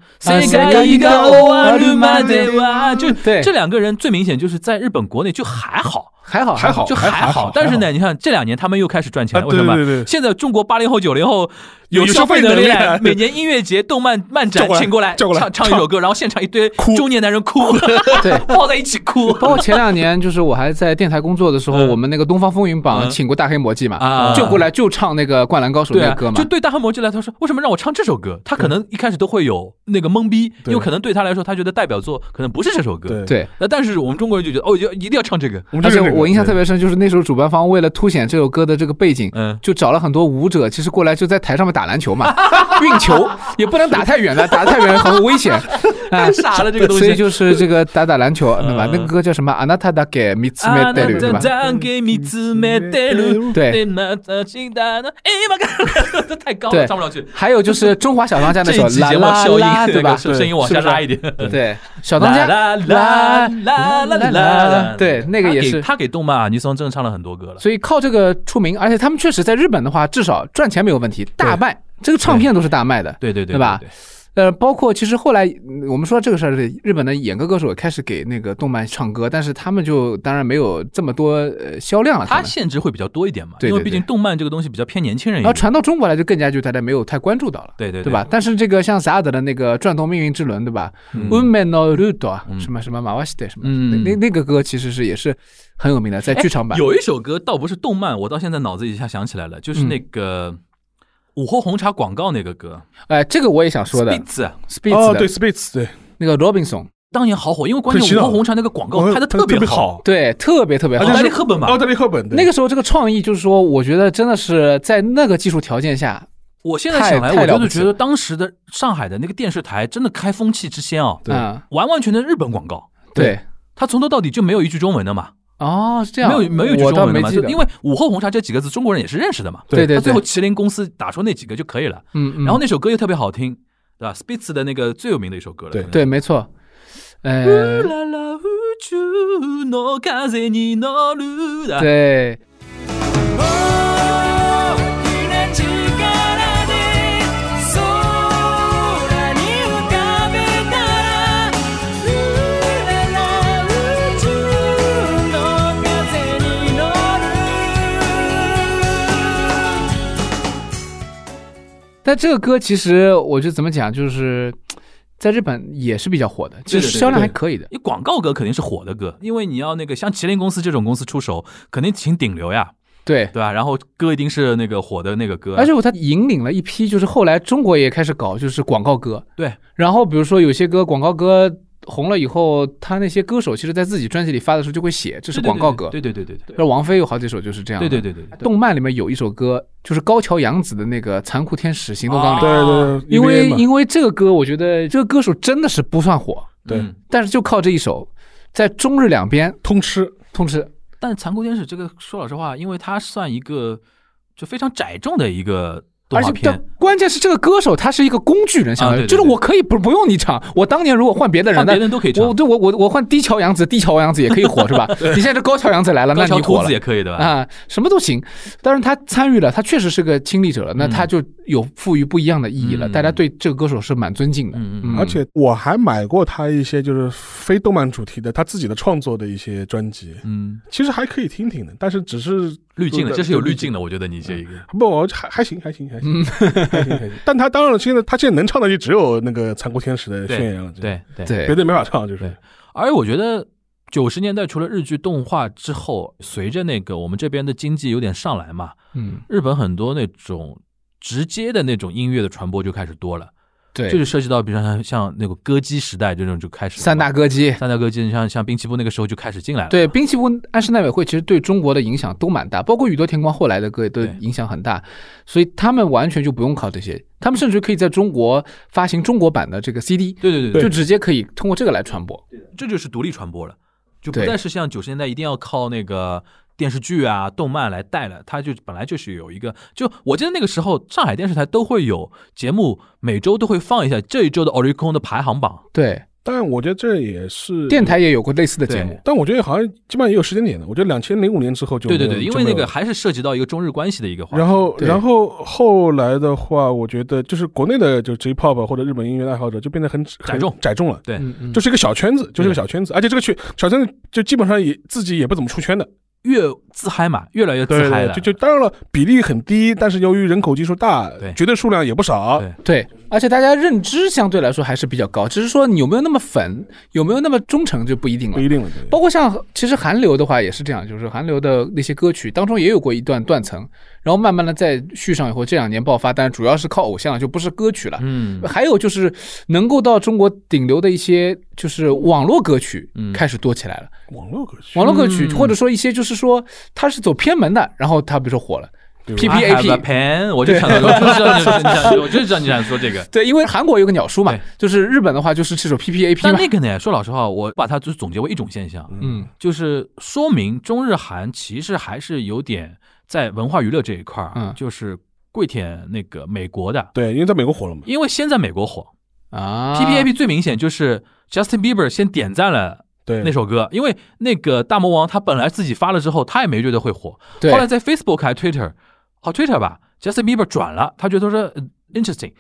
啊 segai ga owaru made wa，就对这两个人最明显就是在日本国内就还好。还好还好就还还好但是呢，你看这两年他们又开始赚钱了，啊为什么？对对对对现在中国八零后、九零后有消费能力每年音乐节、动漫漫展 请过来唱唱一首歌，然后现场一堆中年男人哭，对 抱在一起哭。包括前两年，就是我还在电台工作的时候，嗯我们那个东方风云榜嗯请过大黑魔记嘛，啊就过来就唱那个《灌篮高手》那个歌，嘛就，对大黑魔记来，他说为什么让我唱这首歌？他可能一开始都会有那个懵逼，对因为可能对他来说，他觉得代表作可能不是这首歌。对对。那但是我们中国人就觉得哦，要一定要唱这个。而且我印象特别深，就是那时候主办方为了凸显这首歌的这个背景，嗯，就找了很多舞者，其实过来就在台上面打篮球嘛，运球也不能打太远的，打太远很危险，啊太，傻了这个东西所以就是这个打打篮球，对吧？嗯那个歌叫什么？あなただけ見つ啊めてる，对吧？だけ見つめてる对また期待的哎妈，这太高了，对唱不上去。还有就是中华小当家那首这一期啦啦节目效啦，应，对吧？声声音往下拉一点。对，小当家啦啦啦啦啦啦，对那个也是他给他给动漫啊，尼松真的唱了很多歌了。所以靠这个出名，而且他们确实在日本的话，至少赚钱没有问题，大卖， 这个唱片都是大卖的。对对对，对吧对？呃，包括其实后来嗯我们说这个事儿，日本的演歌歌手也开始给那个动漫唱歌，但是他们就当然没有这么多呃销量了。他他们限制会比较多一点嘛，对对因为毕竟动漫这个东西比较偏年轻人。然后传到中国来就更加就大家没有太关注到了。对对对吧？？但是这个像萨德的那个《转动命运之轮》，对吧？嗯 u m e no rudo 啊，嗯什么什么马瓦西德什么，嗯那那那个歌其实是也是很有名的，在剧场版。有一首歌倒不是动漫，我到现在脑子一下想起来了，就是那个午后红茶广告那个歌。哎，这个我也想说的，Spitz。啊，Spitz 哦，对 Spitz 对。那个 Robinson，当年好火，因为关键午后红茶那个广告拍的特别别好，对，特别特别好。奥。黛而且是丽赫本吧？奥黛丽赫本那个时候这个创意就是说，我觉得真的是在那个技术条件下，我现在想来，我就是觉得当时的上海的那个电视台真的开风气之先啊，对。嗯，完完全全日本广告，对，它从头到底就没有一句中文的嘛，哦，是这样，没有没有一句我中文的嘛，倒没记得，就因为午后红茶这几个字中国人也是认识的嘛，对对对他最后，麒麟公司打出那几个就可以了。嗯嗯，然后那首歌又特别好听，对吧？Spitz 的那个最有名的一首歌了。对可能对，没错，呃，乌拉拉宇宙の風に乗る的。对， 但这个歌其实我觉得怎么讲，就是 在日本也是比较火的，其实销量还可以的。你广告歌肯定是火的歌，因为你要那个像麒麟公司这种公司出手，肯定请顶流呀，对，对吧？然后歌一定是那个火的那个歌，而且我他引领了一批，就是后来中国也开始搞，就是广告歌。对，然后比如说有些歌广告歌红了以后，他那些歌手其实在自己专辑里发的时候就会写这是广告歌。对对对对对那王菲有好几首就是这样的。对对对对对。动漫里面有一首歌，就是高桥洋子的那个《残酷天使行动纲领》对啊对，因为因为这个歌，我觉得这个歌手真的是不算火，对嗯但是就靠这一首，在中日两边通吃，通吃。但残酷天使这个说老实话，因为它算一个就非常窄重的一个动而且关键是这个歌手他是一个工具人，相当于、就是我可以不不用你唱，我当年如果换别的人，别人都可以唱我。对我我我换低桥洋子，低桥洋子也可以火是吧？你现在这高桥洋子来了，那你火了子也可以的？啊，什么都行。当然他参与了，他确实是个亲历者了，那嗯他就有赋予不一样的意义了。嗯大家对这个歌手是蛮尊敬的。嗯嗯嗯而且我还买过他一些就是非动漫主题的他自己的创作的一些专辑，嗯，其实还可以听听的，但是只是滤镜的，这是有滤镜。的，我觉得你这一个。不，我还还行，还行，还嗯。行，还行，还行。但他当然了，现在他现在能唱的就只有那个残酷天使的宣言了，对对。对。别的没法唱，就是。对。而我觉得九十年代除了日剧动画之后，随着那个我们这边的经济有点上来嘛，嗯，日本很多那种直接的那种音乐的传播就开始多了，对，这就涉及到比如说像像那个歌姬时代这种就开始三大歌姬。三大歌姬，像像滨崎步那个时候就开始进来了，对，滨崎步、安室奈美惠其实对中国的影响都蛮大，包括宇多田光后来的歌也都对影响很大，所以他们完全就不用靠这些，他们甚至可以在中国发行中国版的这个 CD，对对对就直接可以通过这个来传播。这就是独立传播了，就不再是像九十年代一定要靠那个电视剧啊、动漫来带了，它就本来就是有一个，就我记得那个时候上海电视台都会有节目，每周都会放一下这一周的 Oricon 的排行榜。对，但我觉得这也是电台也有过类似的节目。但我觉得好像基本上也有时间点的。我觉得两千零五年之后就对对对，因为那个还是涉及到一个中日关系的一个话题。然后，然后后来的话，我觉得就是国内的就 J-pop 或者日本音乐爱好者就变得很窄众窄众了，对，就是一个小圈子，就是一个小圈子，而且这个圈小圈子就基本上也自己也不怎么出圈的，越自嗨嘛，越来越自对对，嗨了。就就当然了，比例很低，但是由于人口基数大对，绝对数量也不少，对。对，而且大家认知相对来说还是比较高，只是说你有没有那么粉，有没有那么忠诚就不一定了不。一定了，对。包括像其实韩流的话也是这样，就是韩流的那些歌曲当中也有过一段断层，然后慢慢的再续上以后，这两年爆发，但主要是靠偶像，就不是歌曲了。嗯，还有就是能够到中国顶流的一些就是网络歌曲嗯开始多起来了。网络歌曲，网络歌曲嗯或者说一些就是说它是走偏门的，然后它比如说火了。对 P，I P A P pen，我就想到，我就知道你你想，我就知道你想说这个。对，因为韩国有个鸟叔嘛，就是日本的话就是这首 P P A P 嘛。但那个呢，说老实话，我把它就是总结为一种现象，嗯，就是说明中日韩其实还是有点在文化娱乐这一块儿，嗯。就是跪舔那个美国的，对，因为在美国火了嘛，因为先在美国火、啊。P P A P 最明显就是 Justin Bieber 先点赞了对，那首歌，因为那个大魔王他本来自己发了之后，他也没觉得会火，对。后来在 Facebook 还 Twitter，好 Twitter 吧，Justin Bieber 转了，他觉得说、呃 interesting，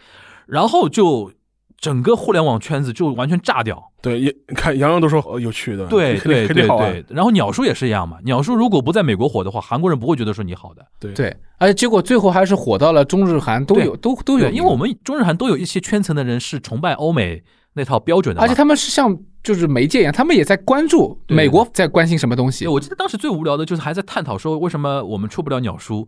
然后就整个互联网圈子就完全炸掉。对，也看洋洋都说哦有趣的，对对对对，，然后鸟叔也是一样嘛，鸟叔如果不在美国火的话，韩国人不会觉得说你好的。对对，而且结果最后还是火到了中日韩都有，都都有因为我们中日韩都有一些圈层的人是崇拜欧美那套标准的，而且他们是像就是媒介一样，他们也在关注美国在关心什么东西，。我记得当时最无聊的就是还在探讨说为什么我们出不了鸟叔，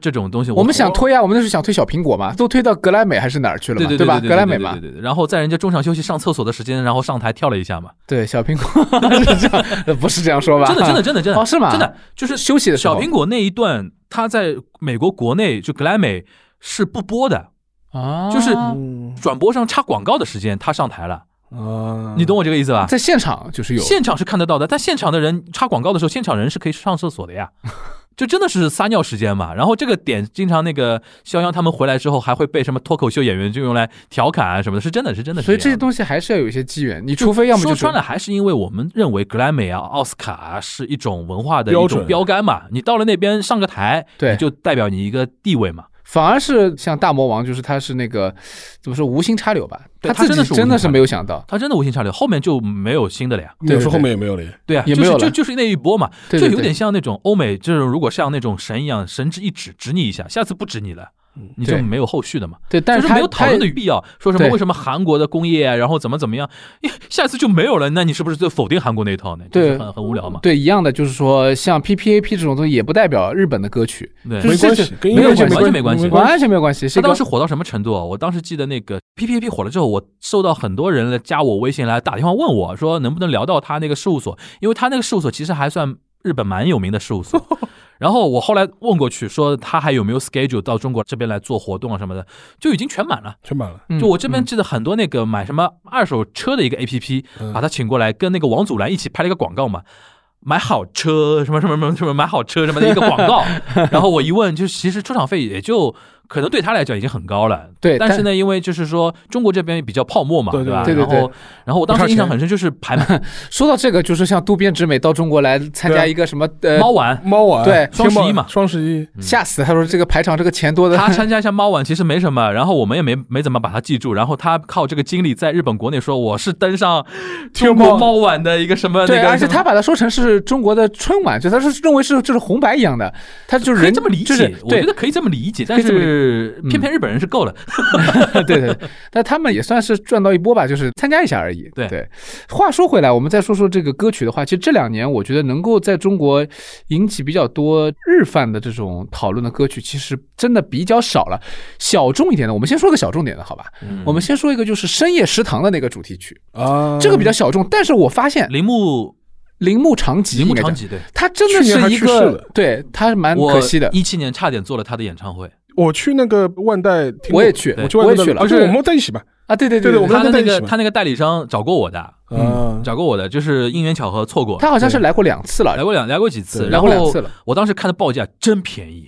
这种东西，我们想推啊，我们那时候想推小苹果嘛，都推到格莱美还是哪儿去了？对对对格莱美嘛对，对对对。然后在人家中场休息上厕所的时间，然后上台跳了一下嘛，对，小苹果是 这样，呃不是这样说吧？真的真的真的真的哦，是吗？真的就是休息的时候小苹果那一段，他在美国国内就格莱美是不播的，啊，就是嗯转播上插广告的时间他上台了，啊，你懂我这个意思吧？在现场就是有现场是看得到的，但现场的人插广告的时候，现场人是可以上厕所的呀。就真的是撒尿时间嘛，然后这个点经常那个肖央他们回来之后还会被什么脱口秀演员就用来调侃啊什么的，是真的是真的是所以这些东西还是要有一些机缘，你除非要么就是说穿了，还是因为我们认为格莱美啊、奥斯卡啊是一种文化的一种标标杆嘛。你到了那边上个台，对你就代表你一个地位嘛。反而是像大魔王，就是他是那个怎么说无心插柳吧，对他自己真的是真的是没有想到，他真的无心插柳，后面就没有新的了呀。那时候对说后面也没有了，对啊，就是也没有了。就就是那一波嘛，就有点像那种欧美，就是如果像那种神一样，神之一指指你一下，下次不指你了，你就没有后续的嘛。对，但是没有讨论的必要，说什么为什么韩国的工业啊，然后怎么怎么样，下次就没有了，那你是不是就否定韩国那一套呢？就是对很很无聊嘛。对一样的，就是说像 PPAP 这种东西也不代表日本的歌曲，对就是这没关系，跟音没有乐界关系关没关系完全没有关系。是他当时火到什么程度啊？我当时记得那个 P P A P 火了之后，我收到很多人来加我微信来打电话问我说，能不能聊到他那个事务所，因为他那个事务所其实还算日本蛮有名的事务所。然后我后来问过去，说他还有没有 schedule 到中国这边来做活动啊什么的，就已经全满了。全满了。嗯就我这边记得很多那个买什么二手车的一个 A P P，嗯把他请过来，跟那个王祖蓝一起拍了一个广告嘛。买好车什么什么什么什么买好车什么的一个广告，然后我一问，就其实出场费也就可能对他来讲已经很高了，对但但是呢，因为就是说中国这边比较泡沫嘛，对对吧？对对然后然后我当时印象很深，就是排满 说到这个，就是像渡边直美到中国来参加一个什么呃猫晚，猫晚对双十一嘛双十一吓死他说这个排场这个钱多的，他参 加一下猫晚其实没什么，然后我们也没没怎么把他记住，然后他靠这个经历在日本国内说我是登上中国猫晚的一个什么那对，个，而且他把它说成是中国的春晚，就他是认为是就是红白一样的，他就是人这么理就是解，我觉得可以这么理解，但可以这么理是嗯。偏偏日本人是够了。对对，对。但他们也算是赚到一波吧，就是参加一下而已。对。对，话说回来，我们再说说这个歌曲的话，其实这两年我觉得能够在中国引起比较多日范的这种讨论的歌曲，其实真的比较少了。小众一点的，我们先说个小众点的好吧？嗯。我们先说一个就是深夜食堂的那个主题曲，啊，这个比较小众，但是我发现铃木。铃木长吉，铃木长吉对，他真的是一个了，对他蛮可惜的。一七年差点做了他的演唱会，我去那个万代，我也去，我去万代我也去了，而且我们在一起吧，啊，对对对对我们他的那在一起嘛。个他那个代理商找过我的，嗯，找过我的，就是因缘巧合错过，他好像是来过两次了。来，过两来过几次，来然后过两次了。我当时看的报价 真便宜，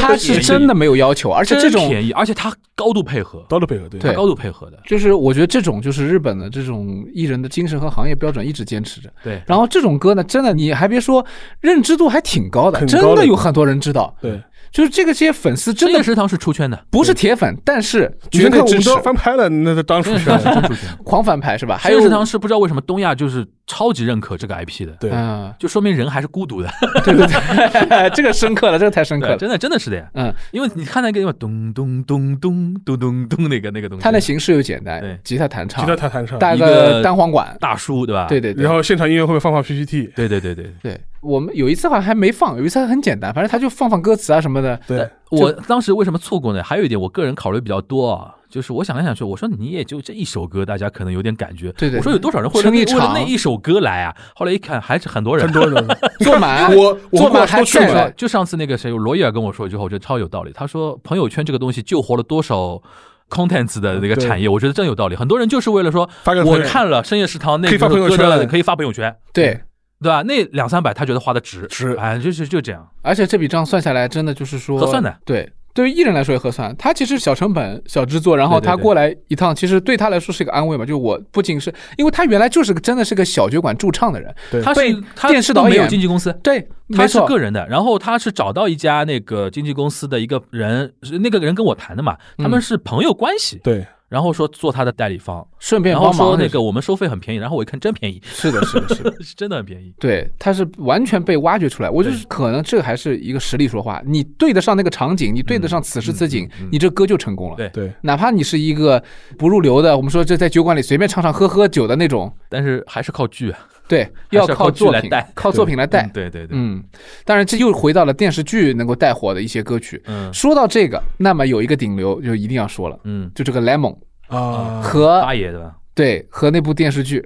他是真的没有要求，而且这种便宜，而且他高度配合，高度配合，对。高度配合的，就是我觉得这种就是日本的这种艺人的精神和行业标准一直坚持着。对，然后这种歌呢，真的你还别说，认知度还挺高的，真的有很多人知道。对。就是这个这些粉丝真的食堂是出圈的，不是铁粉，但是你绝对支持翻拍了，那当出去 深夜食堂是了，真出圈。狂翻拍是吧？还有食堂是不知道为什么东亚就是超级认可这个 IP 的，对，嗯，就说明人还是孤独的，对 对对，这个深刻了，这个太深刻，了。真的真的是的呀。嗯，因为你看那个地方咚咚咚咚咚咚咚那个那个东西，它的形式又简单对，吉他弹唱吉他，弹弹唱，带一个单簧管，大叔对吧？对对对。然后现场音乐会不会放放 PPT？对对对对。对我们有一次好像还没放，有一次很简单，反正他就放放歌词啊什么的。对，我当时为什么错过呢？还有一点，我个人考虑比较多啊，就是我想来想去，我说你也就这一首歌，大家可能有点感觉。对对我说有多少人会为了那一首歌来啊？后来一看，还是很多人。很。多人，坐满我我坐满还在。去了，就上次那个谁罗伊尔跟我说一句话，我觉得超有道理。他说朋友圈这个东西救活了多少 contents 的那个产业，我觉得真有道理。很多人就是为了说，我看了深夜食堂那可以发个朋友圈了歌的可以发朋友圈，对，对吧？那两三百他觉得花的值，值哎，就是就这样。而且这笔账算下来，真的就是说合算的。对，对于艺人来说也合算。他其实小成本、小制作，然后他过来一趟，其实对他来说是一个安慰嘛。就我不仅是因为他原来就是个真的是个小酒馆驻唱的人，对他被是他都没有电视导演经纪公司，对，他是，个人的，然后他是找到一家那个经纪公司的一个人，是那个人跟我谈的嘛，他们是朋友关系，对，然后说做他的代理方，顺便帮忙说那个我们收费很便宜，然后我一看真便宜，是的，是的，是的。是真的很便宜。对，他是完全被挖掘出来。我就是可能这还是一个实力说话，你对得上那个场景，你对得上此时此景，你这歌就成功了。对对，哪怕你是一个不入流的，我们说这在酒馆里随便唱唱喝喝酒的那种，但是还是靠剧啊，对，要靠作品剧来带，靠作品来带嗯。对对对，嗯，当然这又回到了电视剧能够带火的一些歌曲。嗯说到这个，那么有一个顶流就一定要说了，嗯，就这个 Lemon 啊，和八爷对吧？对和那部电视剧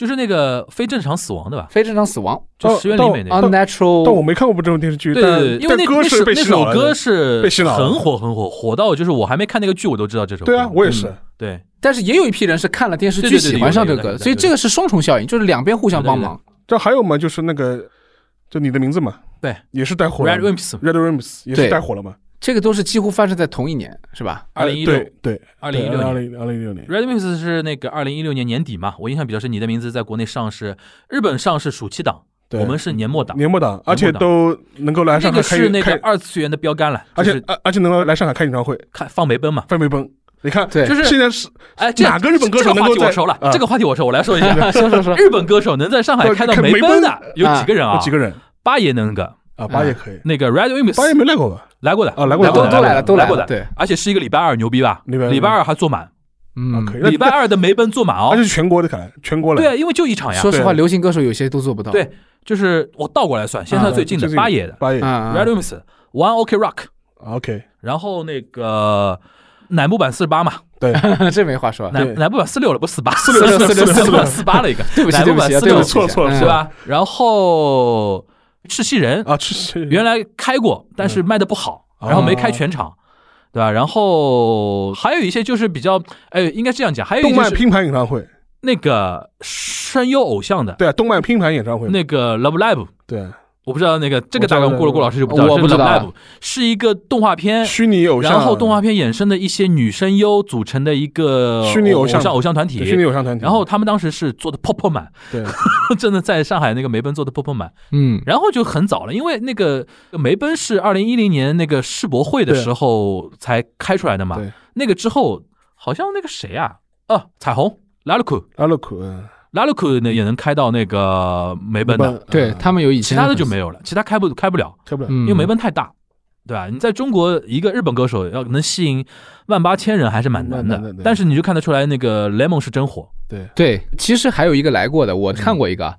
就是那个非正常死亡对吧？《非正常死亡就石原里美那个。》（Unnatural）。但我没看过这种电视剧，但对因为那歌那那首是被那首歌是被洗脑很火很火，火到就是我还没看那个剧，我都知道这首歌。对啊，我也是嗯。对但是也有一批人是看了电视剧喜欢上这个所以这个是双重效应，就是两边互相帮忙。这还有嘛，就是那个，就你的名字嘛，对，也是带火了，Red Wimps，Red Rims 也是带火了嘛，这个都是几乎发生在同一年，是吧？二零一六，对对，二零一六年。二零二零一六年，Red Wimps 是那个二零一六年年底嘛，我印象比较深。你的名字在国内上市，日本上市暑期档，对我们是年末档。年末档，而且都能够来上海开个是那个，二次元的标杆了，而且而而且能够来上海开演唱会，看放梅奔嘛。放梅奔，你看，对就是现在是哎，这哪个日本歌手能够我熟了，啊这个话题我熟，我来说一下。说说说，日本歌手能在上海开到梅奔的有几个人啊？有几个人八爷能个，啊？八也可以，那个 Red Wings 八也没来过吧？来过的啊来过的都，都来了都来过的，对，而且是一个礼拜二，牛逼吧？礼拜二礼拜二还坐满，啊，嗯可，以。礼拜二的梅奔坐满哦而且。是全国的，可能全国来。对啊，因为就一场呀。说实话，流行歌手有些都做不到。对就是我倒过来算，现在最近的八爷的八也啊 Red Wings One OK Rock，OK，然后那个乃木坂四十八嘛，对，啊，这没话说。乃对乃木坂四六了，不四八，四六四六四六四八了一个，对不起对不起对不起错了错了嗯是吧？然后赤西仁啊，赤西原来开过，但是卖的不好，嗯然后没开全场，对吧？然后还有一些就是比较，哎，应该这样讲，还有一些是动漫拼盘演唱会，那个声优偶像的，对啊，动漫拼盘演唱会，那个 Love Live，对，我不知道那个这个大概顾了顾老师就不知道，是我不知道。是一个动画片。虚拟偶像，然后动画片衍生的一些女声优组成的一个虚拟偶像。像偶像团体，虚拟偶像团体，然后他们当时是做的泡泡满，对，真的在上海那个梅奔做的泡泡满，嗯，然后就很早了，因为那个梅奔是二零一零年那个世博会的时候才开出来的嘛。对，那个之后好像那个谁啊，啊，彩虹拉鲁库，拉鲁库，嗯拉鲁库呢也能开到那个梅奔的，对他们有以前其他的就没有了，其他开不开不了，开不了，嗯，因为梅奔太大。对吧？你在中国一个日本歌手要能吸引万八千人还是蛮难的。难的，但是你就看得出来，那个 Lemon 是真火。对，对，其实还有一个来过的，我看过一个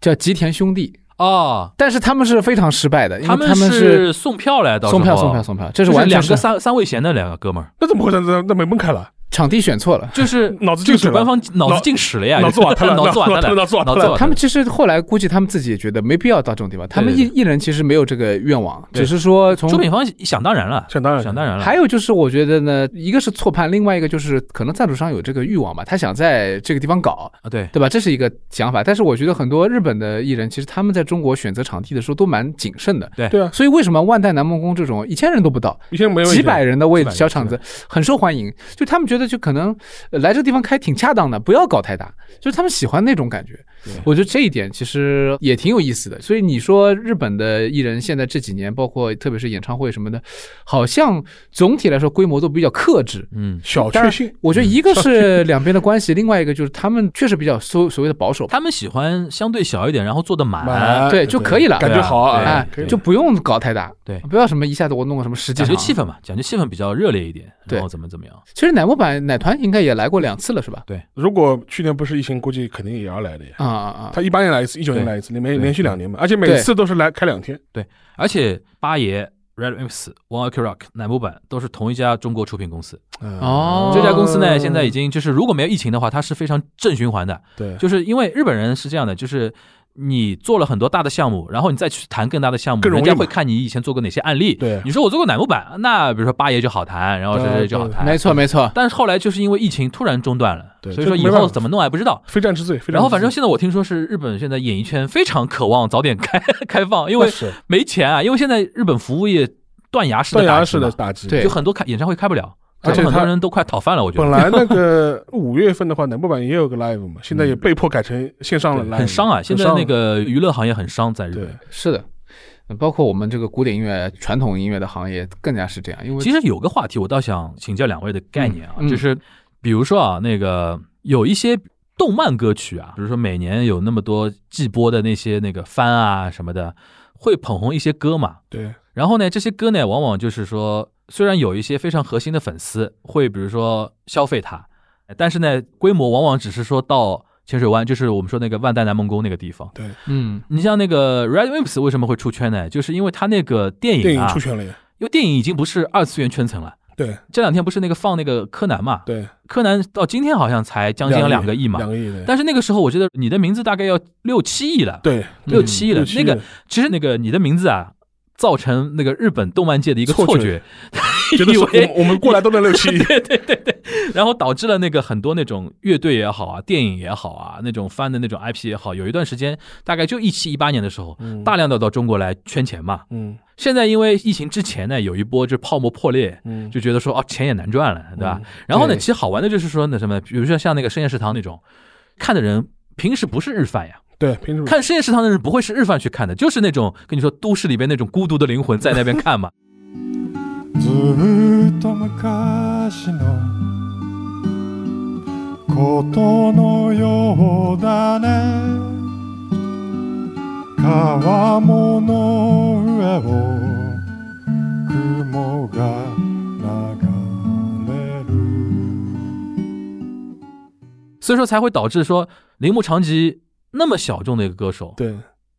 叫吉田兄弟，哦。但是他们是非常失败的，因为他他们是送票来，到时候。送票送票送票，这是是完全是两个三三位贤的两个哥们儿，那怎么回事那那梅奔开了？场地选错了。就是 脑子进水了就主办方脑子进屎了呀，脑子瓦特了脑子瓦特了，脑子他们其实后来估计他们自己也觉得没必要到这种地方，他们艺艺人其实没有这个愿望，只是说从出品方想当然了，想当然想当然了，还有就是，我觉得呢，一个是错判，另外一个就是可能赞助商有这个欲望吧，他想在这个地方搞，啊对，对吧？这是一个想法。但是我觉得很多日本的艺人，其实他们在中国选择场地的时候都蛮谨慎的。对啊，所以为什么万代南梦宫这种一千人都不到，没有几百人的位小场子很受欢迎？就他们觉得就可能来这地方开挺恰当的，不要搞太大，就是他们喜欢那种感觉。我觉得这一点其实也挺有意思的。所以你说日本的艺人现在这几年，包括特别是演唱会什么的，好像总体来说规模都比较克制。嗯，小确幸，我觉得一个是两边的关系，另外一个就是他们确实比较所所谓的保守，他们喜欢相对小一点，然后做的满，对就可以了。感觉好啊，哎，就不用搞太大，对。不要什么一下子我弄个什么十几讲究气氛嘛，讲究气氛比较热烈一点，对。然后怎么怎么样，其实奶木坂奶团应该也来过两次了，是吧？对。如果去年不是疫情，估计肯定也要来的呀。啊啊啊！他一八年来一次，一九年来一次，连连续两年嘛，而且每次都是来开两天。对而且八爷。Red Wimps、One Ok Rock、乃木坂都是同一家中国出品公司。哦这家公司呢，现在已经就是如果没有疫情的话，它是非常正循环的。对，就是因为日本人是这样的，就是你做了很多大的项目，然后你再去谈更大的项目，人家会看你以前做过哪些案例。对你说我做过乃木坂，那比如说八爷就好谈，然后谁谁谁就好谈。没错没错，但是后来就是因为疫情突然中断了，对所以说以后怎么弄还不知道。非战之罪。然后反正现在我听说是日本现在演艺圈非常渴望早点开 开放，因为没钱啊，因为现在日本服务业断崖式的断崖式打击嘛的打击。对就很多开演唱会开不了，而且很多人都快讨饭了，我觉得本来那个 五月份的话，南部版也有个 live 嘛，现在也被迫改成线上了 live，很伤啊。现在那个娱乐行业很伤，在日对本。是的。包括我们这个古典音乐、传统音乐的行业更加是这样，因为其实有个话题，我倒想请教两位的概念啊，嗯嗯就是比如说啊，那个有一些动漫歌曲啊，比如说每年有那么多季播的那些那个番啊什么的，会捧红一些歌嘛。对然后呢，这些歌呢，往往就是说，虽然有一些非常核心的粉丝会，比如说消费它，但是呢，规模往往只是说到浅水湾就是我们说那个万代南梦宫那个地方。对，嗯你像那个 Red Wimps 为什么会出圈呢？就是因为它那个电电影啊，影出圈了呀。因为电影已经不是二次元圈层了。对这两天不是那个放那个柯南嘛？对，柯南到今天好像才将近两个亿嘛。两个亿对。但是那个时候我觉得你的名字大概要六七亿了，对六七亿了。那个其实那个你的名字啊，造成那个日本动漫界的一个错错觉。觉，得是我以为们我们过来都能 六七。亿。对对对对，然后导致了那个很多那种乐队也好啊，电影也好啊，那种翻的那种 IP 也好，有一段时间大概就一七一八年的时候，嗯。大量的到中国来圈钱嘛。嗯。现在因为疫情之前呢，有一波就泡沫破裂，嗯，就觉得说哦钱也难赚了，对吧？嗯然后呢，其实好玩的就是说那什么，比如说像那个深夜食堂那种，看的人平时不是日饭呀，对，平时看深夜食堂的人不会是日饭去看的，就是那种跟你说都市里边那种孤独的灵魂在那边看嘛。ずっと昔のことのようだね川面の上を雲が流れる所以说才会导致说铃木长吉 那么小众的一个歌手。对，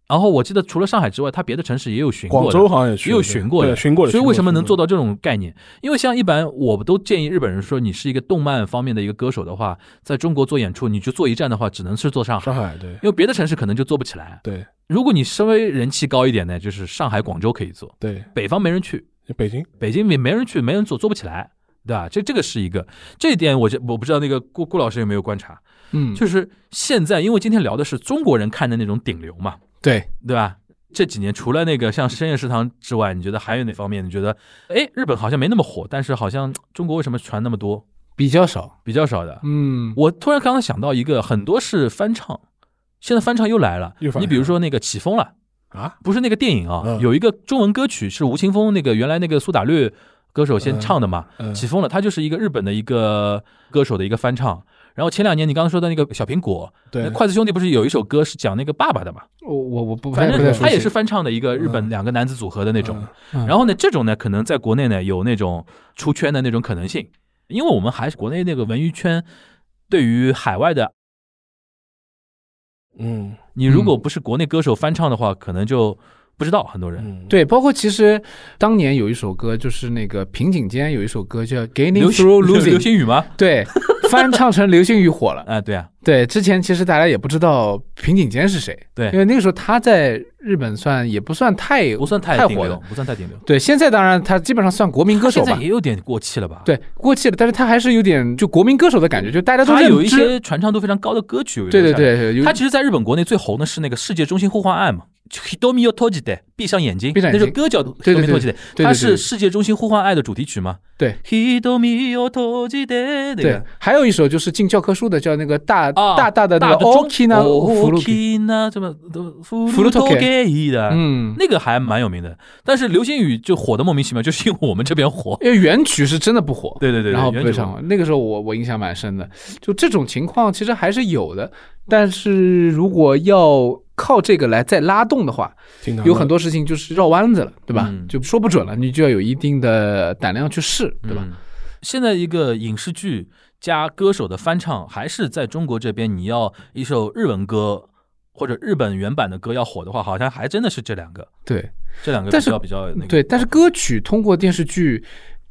然后我记得除了上海之外，他别的城市也有巡过的，广州好像也也有巡过的，巡过的。所以为什么能做到？这种概念？因为像一般我都建议日本人说，你是一个动漫方面的一个歌手的话，在中国做演出，你就做一站的话，只能是做上海，上海对。因为别的城市可能就做不起来。对。如果你稍微人气高一点呢，就是上海、广州可以做，对，北方没人去，北京。北京没没人去，没人做，做不起来，对吧？这这个是一个，这一点我就我不知道那个顾顾老师有没有观察，嗯，就是现在因为今天聊的是中国人看的那种顶流嘛，对，对吧？这几年除了那个像深夜食堂之外，你觉得还有哪方面？你觉得，哎，日本好像没那么火，但是好像中国为什么传那么多？比较少。比较少的。嗯，我突然刚刚想到一个，很多是翻唱，现在翻唱又来了你比如说那个起风了，啊，不是那个电影啊，嗯有一个中文歌曲是吴青峰那个原来那个苏打绿歌手先唱的嘛，嗯起风了，他就是一个日本的一个歌手的一个翻唱。然后前两年你刚刚说的那个小苹果，对。那，筷子兄弟不是有一首歌是讲那个爸爸的嘛？我我我不反正他也是翻唱的一个日本嗯。两个男子组合的那种。嗯。然后呢，这种呢，可能在国内呢有那种出圈的那种可能性，因为我们还是国内那个文娱圈，对于海外的，嗯。你如果不是国内歌手翻唱的话，可能就不知道很多人。嗯，对，包括其实当年有一首歌，就是那个平井间有一首歌叫《Gaining Through Losing》，星雨吗？对，翻唱成流星雨火了。啊，对啊，对，之前其实大家也不知道平井坚是谁，对因为那个时候他在日本算也不算太不算太太火不算太顶流。对，现在当然他基本上算国民歌手吧现在，也有点过气了吧？，对，过气了，但是他还是有点就国民歌手的感觉，就大家都有一些传唱度非常高的歌曲。对对对，他其实在日本国内最红的是那个《世界中心呼唤案》嘛。Hitomi yo toji de，闭上眼睛，闭上眼睛。那首歌叫对对 Hitomi 对 toji de，它是《世界中心呼唤爱》的主题曲嘛？对，Hitomi yo toji de，对，还有一首就是进教科书的，叫那个大啊大大的那个大的中 Okina 福禄，Okina 什么福福禄托给给的，嗯，那个还蛮有名的。但是流星雨就火的莫名其妙，就是因为我们这边火。因为原曲是真的不火，对对对，然后被唱。那个时候我我印象蛮深的，就这种情况其实还是有的，但是如果要靠这个来再拉动的话，有很多事情就是绕弯子了，对吧？嗯就说不准了，你就要有一定的胆量去试，对吧？嗯现在一个影视剧加歌手的翻唱，还是在中国这边，你要一首日文歌或者日本原版的歌要火的话，好像还真的是这两个，对这两个但是比较比较那个。对，但是歌曲通过电视剧。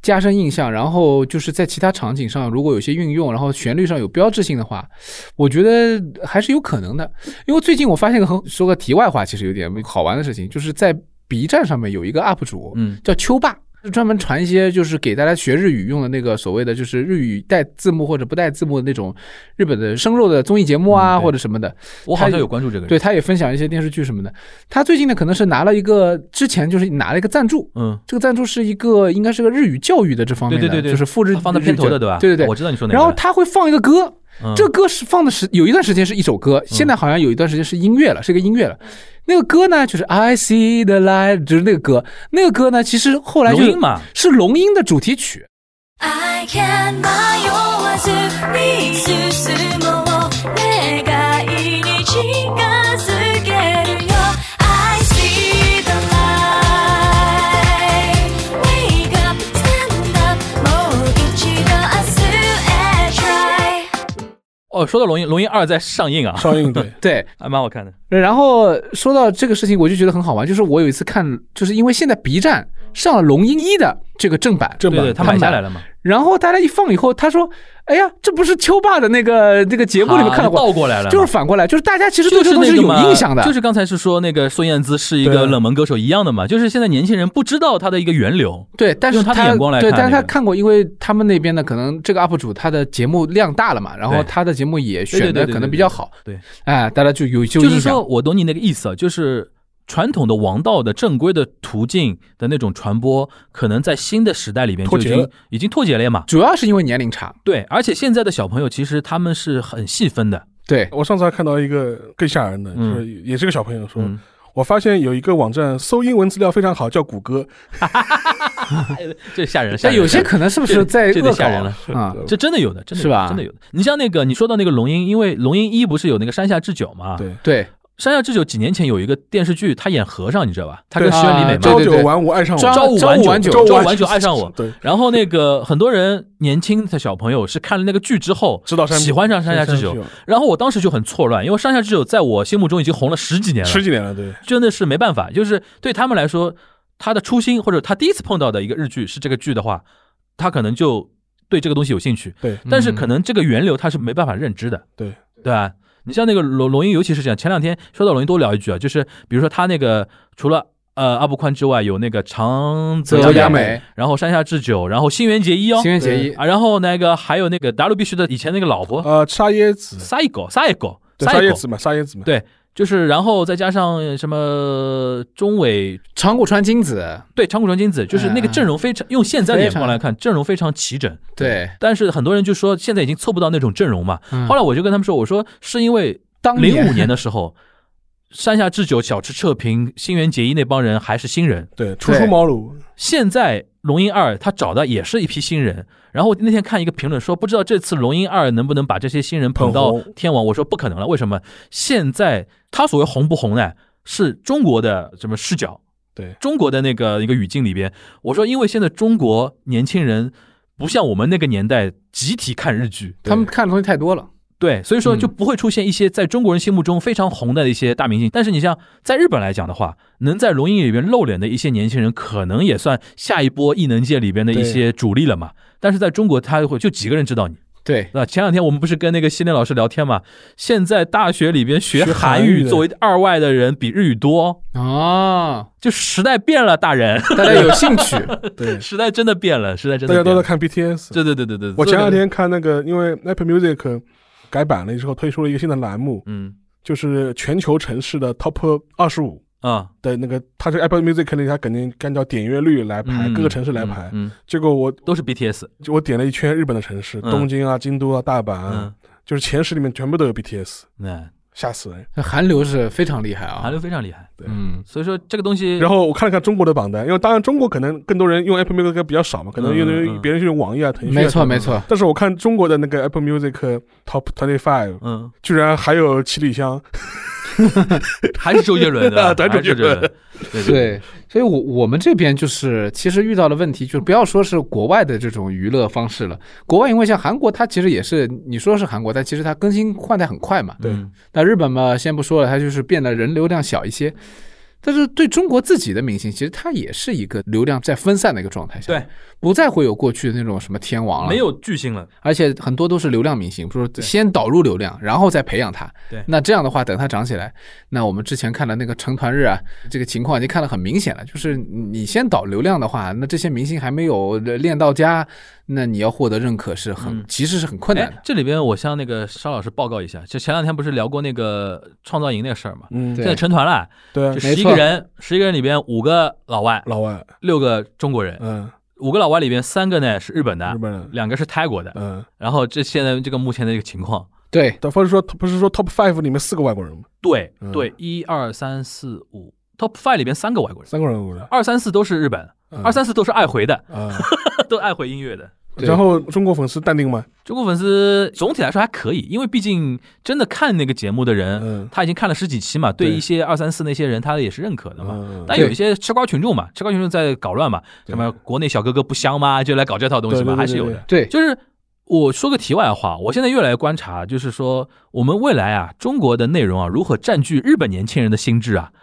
加深印象，然后就是在其他场景上，如果有些运用，然后旋律上有标志性的话，我觉得还是有可能的。因为最近我发现个很说个题外话，其实有点好玩的事情，就是在 B 站上面有一个 UP 主，嗯叫秋爸，是专门传一些就是给大家学日语用的那个所谓的就是日语带字幕或者不带字幕的那种日本的生肉的综艺节目啊、嗯或者什么的。我好像有关注这个人。对，他也分享一些电视剧什么的。他最近呢，可能是拿了一个之前就是拿了一个赞助，嗯，这个赞助是一个应该是个日语教育的这方面的，对对对对，就是复制他放在片头的，对吧？对对对。我知道你说哪个。然后他会放一个歌，嗯这歌是放的时有一段时间是一首歌，现在好像有一段时间是音乐了，是一个音乐了。那个歌呢，就是 I see the light，就是那个歌。那个歌呢，其实后来就龙音嘛，是龙音的主题曲。I can 哦，说到龙吟，龙吟二在上映啊，上映对，对，还蛮好看的。然后说到这个事情，我就觉得很好玩，就是我有一次看，就是因为现在 B 站上了《龙吟一》的这个正版，正版他买下来了嘛，然后大家一放以后，他说：“哎呀，这不是秋爸的那个那个节目里面看到倒过来了，就是反过来，就是大家其实对这个东西是有印象的，就是刚才是说那个孙燕姿是一个冷门歌手一样的嘛，就是现在年轻人不知道她的一个源流，对，但是用他的眼光来对，但是他看过，因为他们那边呢，可能这个 UP 主他的节目量大了嘛，然后他的节目也对选的可能比较好，对，哎，大家就有就就是说，我懂你那个意思啊，就是传统的王道的正规的途径的那种传播，可能在新的时代里边就已经已经脱节了嘛。主要是因为年龄差，对，而且现在的小朋友其实他们是很细分的，对，我上次还看到一个更吓人的，就嗯是也是个小朋友说，嗯，我发现有一个网站搜英文资料非常好，叫谷歌，这吓人但有些可能是不是在这得恶搞吓人了。啊？这真的有的，真的有是吧？真的有的。你像那个你说到那个龙樱，因为龙樱一不是有那个山下智久嘛？，对，对，山下智久几年前有一个电视剧，他演和尚，你知道吧？他跟石原里美朝九晚五爱上我，朝朝五晚朝五晚九朝五晚九。爱上我。对，然后那个很多人年轻的小朋友是看了那个剧之后，知道山喜欢上山下智久，然后我当时就很错乱，因为山下智久在我心目中已经红了十几年了，十几年了，对，真的是没办法，就是对他们来说，他的初心或者他第一次碰到的一个日剧是这个剧的话，他可能就对这个东西有兴趣，对，但是可能这个源流他是没办法认知的，对。对吧？你像那个龙龙樱，尤其是这样，前两天说到龙樱多聊一句啊，就是比如说他那个除了呃阿部宽之外，有那个长泽泽雅雅美，然后山下智久，然后新垣结衣哦新，垣结衣，啊，然后那个还有那个 W B 须的以前那个老婆呃，沙耶子，沙耶狗沙耶狗，沙耶子嘛，沙耶子嘛，对就是然后再加上什么中尾长谷川金子，对，长谷川金子就是那个阵容非常，用现在的眼光来看，阵容非常齐整。对，但是很多人就说现在已经凑不到那种阵容嘛。嗯后来我就跟他们说，我说是因为当零五年的时候，山下智久、小池彻平、新垣结衣那帮人还是新人，对，初出茅庐，现在龙樱二他找的也是一批新人。然后那天看一个评论说，不知道这次龙樱二能不能把这些新人捧到天王。我说不可能了，为什么？现在他所谓红不红呢？是中国的什么视角？对，中国的那个一个语境里边，我说，因为现在中国年轻人不像我们那个年代集体看日剧，他们看的东西太多了，对，所以说嗯就不会出现一些在中国人心目中非常红的一些大明星。但是你像在日本来讲的话，能在龙樱里边露脸的一些年轻人，可能也算下一波异能界里边的一些主力了嘛。但是在中国，他会就几个人知道你，对，那？前两天我们不是跟那个西内老师聊天嘛？现在大学里边学学韩韩语作为二外的人比日语多，啊，就时代变了，大人，大家有兴趣，对，时代真的变了，时代真的变了大家都在看 BTS。对对对对对，我前两天看那个，因为 Apple Music 改版了之后，推出了一个新的栏目，嗯。就是全球城市的 Top 二十五啊。的那个，它是 Apple Music 里，它肯定按照点阅率来排，嗯各个城市来排。嗯，嗯。结果我都是 BTS，就我点了一圈日本的城市，嗯。东京啊、京都啊、大阪就是前十里面全部都有 BTS，那吓死人。韩流是非常厉害啊，韩流非常厉害，对。嗯，所以说这个东西，然后我看了看中国的榜单，因为当然中国可能更多人用 Apple Music 比较少嘛，可能因嗯嗯为别人是用网易啊、腾讯啊。没错没。错，但是我看中国的那个 Apple Music Top Twenty Five，嗯，居然还有七里香，还是周杰伦的，还是周杰伦。对对，所以我我们这边就是其实遇到的问题，就是不要说是国外的这种娱乐方式了，国外因为像韩国，它其实也是你说是韩国，但其实它更新换代很快嘛。对。嗯那日本嘛，先不说了，它就是变得人流量小一些。但是对中国自己的明星，其实它也是一个流量在分散的一个状态下，对，不再会有过去的那种什么天王了，没有巨星了，而且很多都是流量明星，比如说先导入流量，然后再培养他。对那这样的话，等他长起来，那我们之前看的那个成团日啊，这个情况已经看得很明显了。就是你先导流量的话，那这些明星还没有练到家，那你要获得认可是很，嗯其实是很困难的，。哎这里边我向那个沙老师报告一下，就前两天不是聊过那个创造营那个事儿嘛？嗯，现在成团了，对十一个人，十一个人里边五个老外，老外，六个中国人，嗯，五个老外里边三个呢是日本的日，本人，两个是泰国的，嗯，然后这现在这个目前的一个情况，对，但不是说不是说 Top Five 里面四个外国人吗？对嗯对，一二三四五，Top Five 里边三个外国人，三个人外国人，二三四都是日本，嗯二三四都是爱回的，啊，都爱回音乐的。然后中国粉丝淡定吗？中国粉丝总体来说还可以，因为毕竟真的看那个节目的人，嗯他已经看了十几期嘛，对对一些二三四那些人，他也是认可的嘛。嗯，但有一些吃瓜群众嘛，吃瓜群众在搞乱嘛，什么国内小哥哥不香吗？就来搞这套东西嘛，对对对还是有的。对，就是我说个题外话，我现在越来越观察，就是说我们未来啊，中国的内容啊，如何占据日本年轻人的心智啊？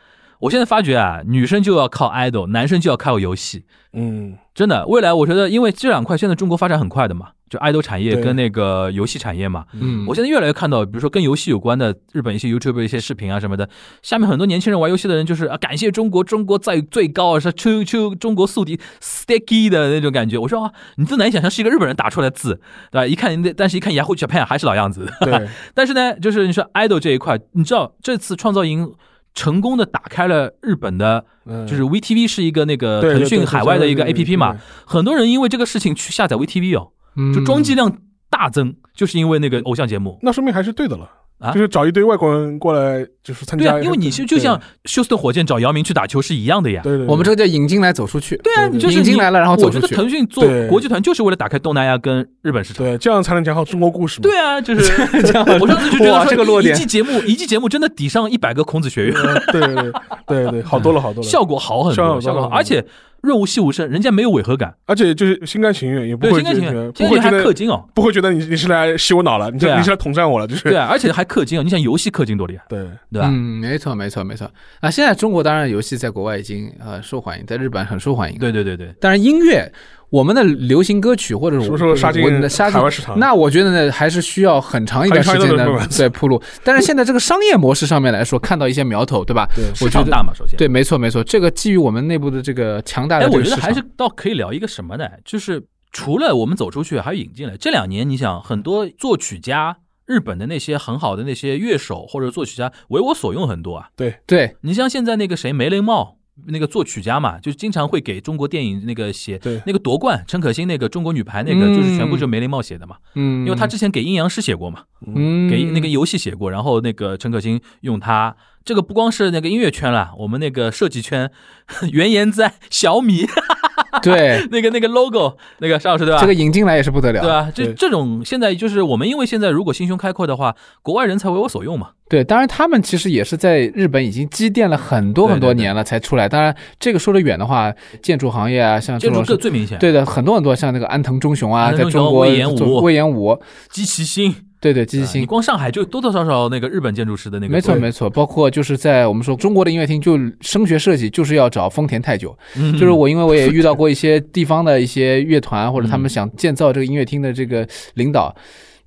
我现在发觉啊，女生就要靠 idol，男生就要靠游戏。嗯，真的，未来我觉得，因为这两块现在中国发展很快的嘛，就 idol 产业跟那个游戏产业嘛。嗯，我现在越来越看到，比如说跟游戏有关的日本一些 YouTube 一些视频啊什么的，下面很多年轻人玩游戏的人就是啊，感谢中国，中国在最高啊，是秋秋中国宿敌 sticky 的那种感觉。我说啊，你都难以想象是一个日本人打出来的字，对吧？一看那，但是一看 Yahoo Japan 还是老样子。对，但是呢，就是你说 idol 这一块，你知道这次创造营成功的打开了日本的，嗯就是 VTV 是一个那个腾讯海外的一个 APP 嘛，很多人因为这个事情去下载 VTV 哦，嗯就装机量大增，就是因为那个偶像节目。那说明还是对的了。啊就是找一堆外国人过来，就是参加。对啊，因为你是就像休斯顿火箭找姚明去打球是一样的呀。对对，对我们这个叫引进来走出去。对啊，你就是你引进来了然后走出去我觉得腾讯做国际团就是为了打开东南亚跟日本市场。对这样才能讲好中国故事嘛。对啊，就是 这样我上次就觉得说这个落点一季节目一季节目真的抵上一百个孔子学院，呃对对对对对，好多了好多了。效果好很多，效果好而且润物细无声，人家没有违和感，而且就是心甘情愿，也不对，会心甘情愿，觉得心甘情愿还不会觉得氪金哦，不会觉得你你是来洗我脑了，你是啊。是你是来统战我了，就是。对啊，而且还氪金哦，你想游戏氪金多厉害，对。对吧？嗯，没错，没错，没错。啊，现在中国当然游戏在国外已经呃受欢迎，在日本很受欢迎。，对对对对，当然音乐，我们的流行歌曲或者是什么时候杀进我们的杀进海外市场？那我觉得呢，还是需要很长一段时间的很长一段路在铺路。但是现在这个商业模式上面来说，看到一些苗头，对吧？对市我觉得场大嘛，首先。对，没错，没错。这个基于我们内部的这个强大哎，的我觉得还是倒可以聊一个什么呢？就是除了我们走出去，还有引进来。这两年，你想很多作曲家，日本的那些很好的那些乐手或者作曲家为我所用很多啊。对对你像现在那个谁梅雷茂。那个作曲家嘛，就经常会给中国电影那个写那个夺冠，陈可辛那个中国女排那个，嗯。就是全部就梅林茂写的嘛，嗯，因为他之前给阴阳师写过嘛，嗯。给那个游戏写过，然后那个陈可辛用它，这个不光是那个音乐圈了，我们那个设计圈，原研在小米 对那个那个 logo 那个邵老师对吧？这个引进来也是不得了，对吧？这这种现在就是我们，因为现在如果心胸开阔的话，国外人才为我所用嘛。对，当然他们其实也是在日本已经积淀了很多很多年了才出来。当然，这个说的远的话，建筑行业啊，像这建筑种更最明显，，对的，很多很多像那个安藤忠雄啊，在中国魏延武做魏延武，机器星，对对，积极性你。光上海就多多少少那个日本建筑师的那个，没错没错，包括就是在我们说中国的音乐厅，就声学设计就是要找丰田泰久，嗯就是我因为我也遇到过一些地方的一些乐团或者他们嗯想建造这个音乐厅的这个领导，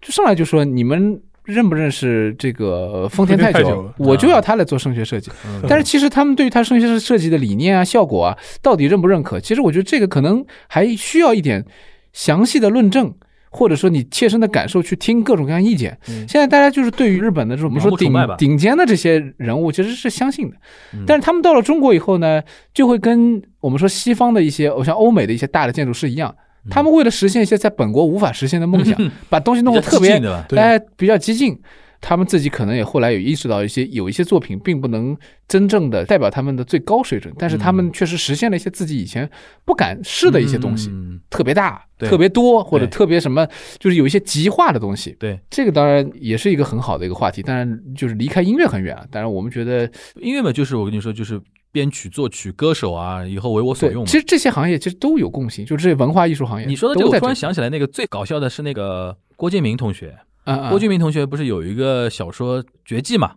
就上来就说你们认不认识这个丰田泰久？我就要他来做声学设计。嗯但是其实他们对于他声学设计的理念啊、效果啊，到底认不认可？其实我觉得这个可能还需要一点详细的论证。或者说你切身的感受去听各种各样意见，嗯。现在大家就是对于日本的这种我们说顶顶尖的这些人物其实是相信的，嗯。但是他们到了中国以后呢，就会跟我们说西方的一些，像欧美的一些大的建筑师一样，嗯。他们为了实现一些在本国无法实现的梦想，把东西弄得特别哎比较激进。他们自己可能也后来有意识到一些有一些作品并不能真正的代表他们的最高水准，但是他们确实实现了一些自己以前不敢试的一些东西，嗯特别大、对特别多或者特别什么，就是有一些极化的东西。对，这个当然也是一个很好的一个话题，当然就是离开音乐很远了。当然我们觉得音乐嘛，就是我跟你说，就是编曲、作曲、歌手啊，以后为我所用，其实这些行业其实都有共性，就是这些文化艺术行业。你说的这个，我突然想起来，那个最搞笑的是那个郭敬明同学。嗯嗯，郭敬明同学不是有一个小说《绝技》嘛？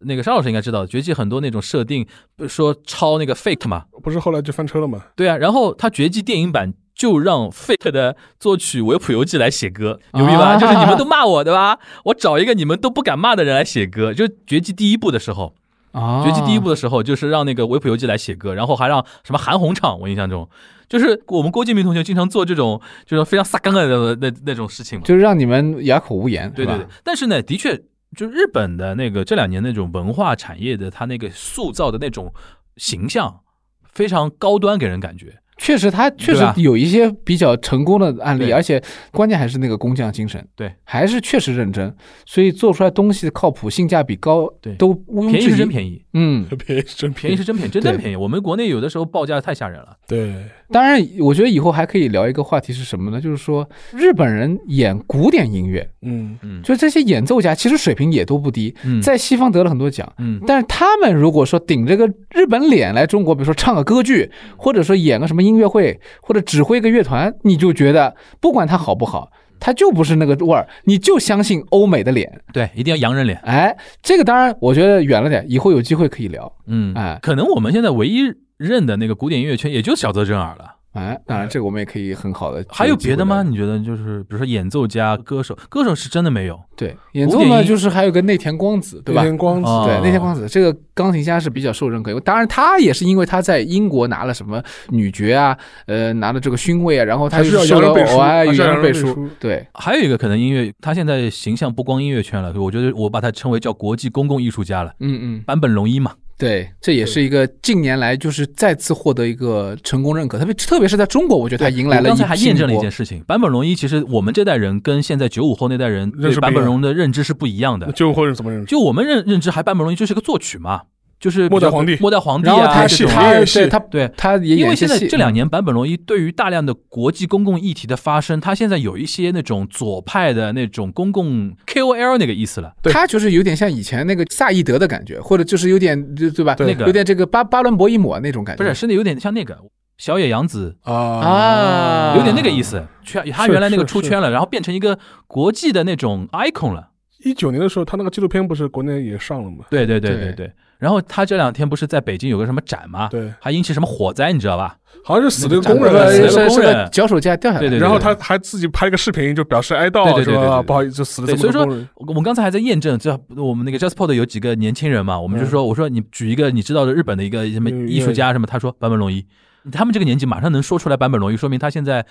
那个沙老师应该知道，《绝技》很多那种设定，不是说抄那个 fake 嘛？不是后来就翻车了吗？对啊，然后他《绝技》电影版就让 fake 的作曲维普游记来写歌，牛逼吧？啊 就是你们都骂我，对吧？我找一个你们都不敢骂的人来写歌。就《绝技》第一部的时候，啊，《绝技》第一部的时候，就是让那个维普游记来写歌，然后还让什么韩红唱。我印象中，就是我们郭敬明同学经常做这种就是非常撒干的那那种事情嘛。就是让你们哑口无言，对对对，但是呢，的确，就日本的那个这两年那种文化产业的，它那个塑造的那种形象非常高端，给人感觉。确实他确实有一些比较成功的案例，而且关键还是那个工匠精神，对，还是确实认真，所以做出来东西靠谱、性价比高，对。都毋庸便宜置疑。是真便宜，嗯，便宜真便宜。是真便宜，真真便宜。我们国内有的时候报价太吓人了。对，当然，我觉得以后还可以聊一个话题是什么呢？就是说日本人演古典音乐，嗯，嗯，就这些演奏家其实水平也都不低，嗯。在西方得了很多奖。嗯。但是他们如果说顶着个日本脸来中国，比如说唱个歌剧，或者说演个什么音乐会，或者指挥一个乐团，你就觉得不管他好不好，他就不是那个味儿，你就相信欧美的脸。对，一定要洋人脸。哎，这个当然我觉得远了点，以后有机会可以聊。嗯，哎可能我们现在唯一认的那个古典音乐圈，也就小泽征尔了。哎，当然这个我们也可以很好的。还有别的吗？？你觉得就是比如说演奏家、歌手，歌手是真的没有。对，演奏呢就是还有个内田光子，对吧内田光子哦对，内田光子这个钢琴家是比较受认可，当然他也是因为他在英国拿了什么女爵啊，呃，拿了这个勋位啊，然后他还是要就受了洋人背书偶哎，还人背书，对，还有一个可能音乐，他现在形象不光音乐圈了，我觉得我把他称为叫国际公共艺术家了。嗯嗯，坂本龙一嘛，对，这也是一个近年来就是再次获得一个成功认可，特别特别是在中国，我觉得他迎来了一刚才还验证了一件事情，坂本龙一其实我们这代人跟现在九五后那代人对坂本龙的认知是不一样的。就或者怎么认知？就我们认认知，还坂本龙一就是个作曲嘛，就是末代皇帝末代皇帝然后他啊他演戏对他对，他也因为现在这两年，版本龙一对于大量的国际公共议题的发生，他现在有一些那种左派的那种公共 KOL 那个意思了。对他就是有点像以前那个萨义德的感觉，或者就是有点对对吧？那个有点这个巴巴伦博伊姆那种感觉，不是，甚至有点像那个小野洋子，啊啊有点那个意思。圈他原来那个是是出圈了，然后变成一个国际的那种 icon 了。一九年的时候，他那个纪录片不是国内也上了吗？对对对对对对。然后他这两天不是在北京有个什么展吗？对，还引起什么火灾，你知道吧？好像是死了个工人，死了个是是个工人脚手架掉下来，对对对然后他还自己拍了个视频，就表示哀悼，对对对是吧？对对对不好意思，死了，所以说这么多工人。我们刚才还在验证，这我们那个 JustPod 有几个年轻人嘛，我们就说，我说你举一个你知道的日本的一个什么嗯艺术家什么，他说坂本龙一，他们这个年纪马上能说出来坂本龙一，说明他现在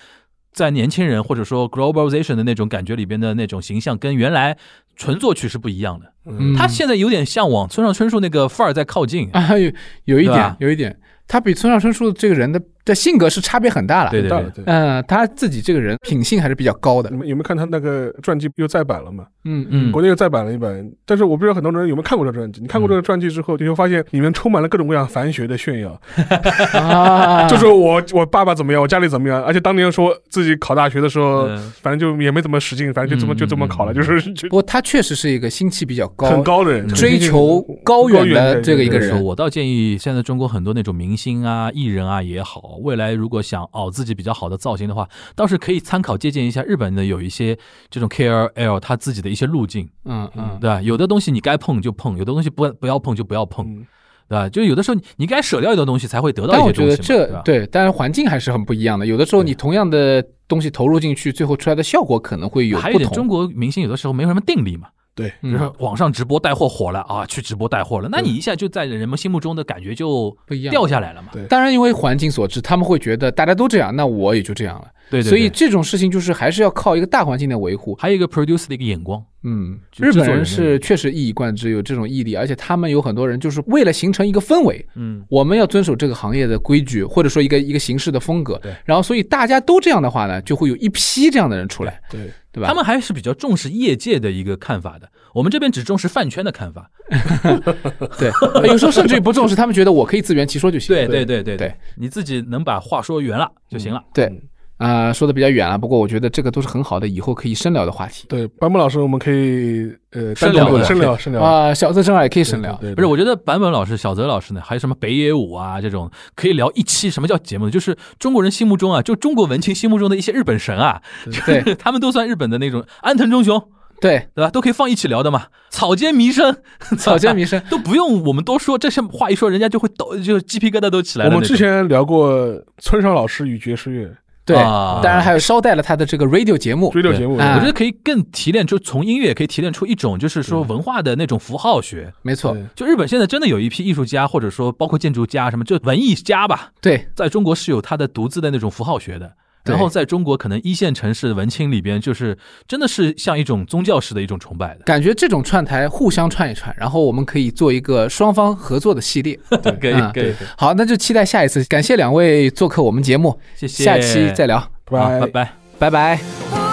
在年轻人或者说 globalization 的那种感觉里边的那种形象，跟原来纯作曲是不一样的。嗯他现在有点向往村上春树那个范儿在靠近。啊，有有一点，有一点，他比村上春树这个人的的性格是差别很大了。对对对大了，对。嗯，他自己这个人品性还是比较高的你。们有没有看他那个传记又再版了嘛？嗯嗯国内又再版了一版，但是我不知道很多人有没有看过这个传记。你看过这个传记之后，你会发现里面充满了各种各样凡学的炫耀，啊，就说我我爸爸怎么样，我家里怎么样，而且当年说自己考大学的时候，嗯反正就也没怎么使劲，反正就这么嗯就这么考了，就是就不过他确实是一个心气比较高、很高的人，追求高远的这个一个人。我倒建议，现在中国很多那种明星啊、艺人啊也好，未来如果想熬自己比较好的造型的话，倒是可以参考借鉴一下日本的有一些这种 KOL 他自己的一些路径，嗯嗯，对吧？有的东西你该碰就碰，有的东西不不要碰就不要碰，嗯对吧？就有的时候你你该舍掉一个东西才会得到一些东西嘛，我觉得这对吧？当然环境还是很不一样的。有的时候你同样的东西投入进去，最后出来的效果可能会有不还有点，中。国明星有的时候没有什么定力嘛，对，比如嗯，说网上直播带货火了啊，去直播带货了，那你一下就在人们心目中的感觉就不一样。掉下来了嘛。对。当然因为环境所致，他们会觉得大家都这样，那我也就这样了。对对，所以这种事情就是还是要靠一个大环境的维护。还有一个 produce 的一个眼光，嗯，日本人是确实一以贯之有这种毅力，而且他们有很多人就是为了形成一个氛围，嗯，我们要遵守这个行业的规矩，或者说一个一个形式的风格。对。然后所以大家都这样的话呢，就会有一批这样的人出来，对，对吧？他们还是比较重视业界的一个看法的，我们这边只重视饭圈的看法。对，有时候甚至于不重视，他们觉得我可以自圆其说就行。对对对对对，你自己能把话说圆了就行了。对，啊、说的比较远了，不过我觉得这个都是很好的，以后可以深聊的话题对，版本老师，我们可以呃深聊的深聊深聊，啊、小泽征尔也可以深聊。对，对不是，我觉得坂本老师、小泽老师呢，还有什么北野武啊这种，可以聊一期。什么叫节目呢？就是中国人心目中啊，就中国文青心目中的一些日本神啊，对他们都算日本的那种安藤忠雄，对，对吧？都可以放一起聊的嘛。草间弥生，草间弥生都不用我们多说，这些话一说，人家就会抖，就鸡皮疙瘩都起来了。我们之前聊过村上老师与爵士乐对，啊。当然还有捎带了他的这个 radio 节目。，radio 节目，啊。我觉得可以更提炼出从音乐可以提炼出一种就是说文化的那种符号学。没错，就日本现在真的有一批艺术家，或者说包括建筑家什么，就文艺家吧，对。在中国是有他的独自的那种符号学的。对然后在中国可能一线城市的文青里边，就是真的是像一种宗教式的一种崇拜的。感觉这种串台互相串一串，然后我们可以做一个双方合作的系列。可以嗯可以，好，那就期待下一次。感谢两位做客我们节目，谢谢，下期再聊，拜好拜拜。拜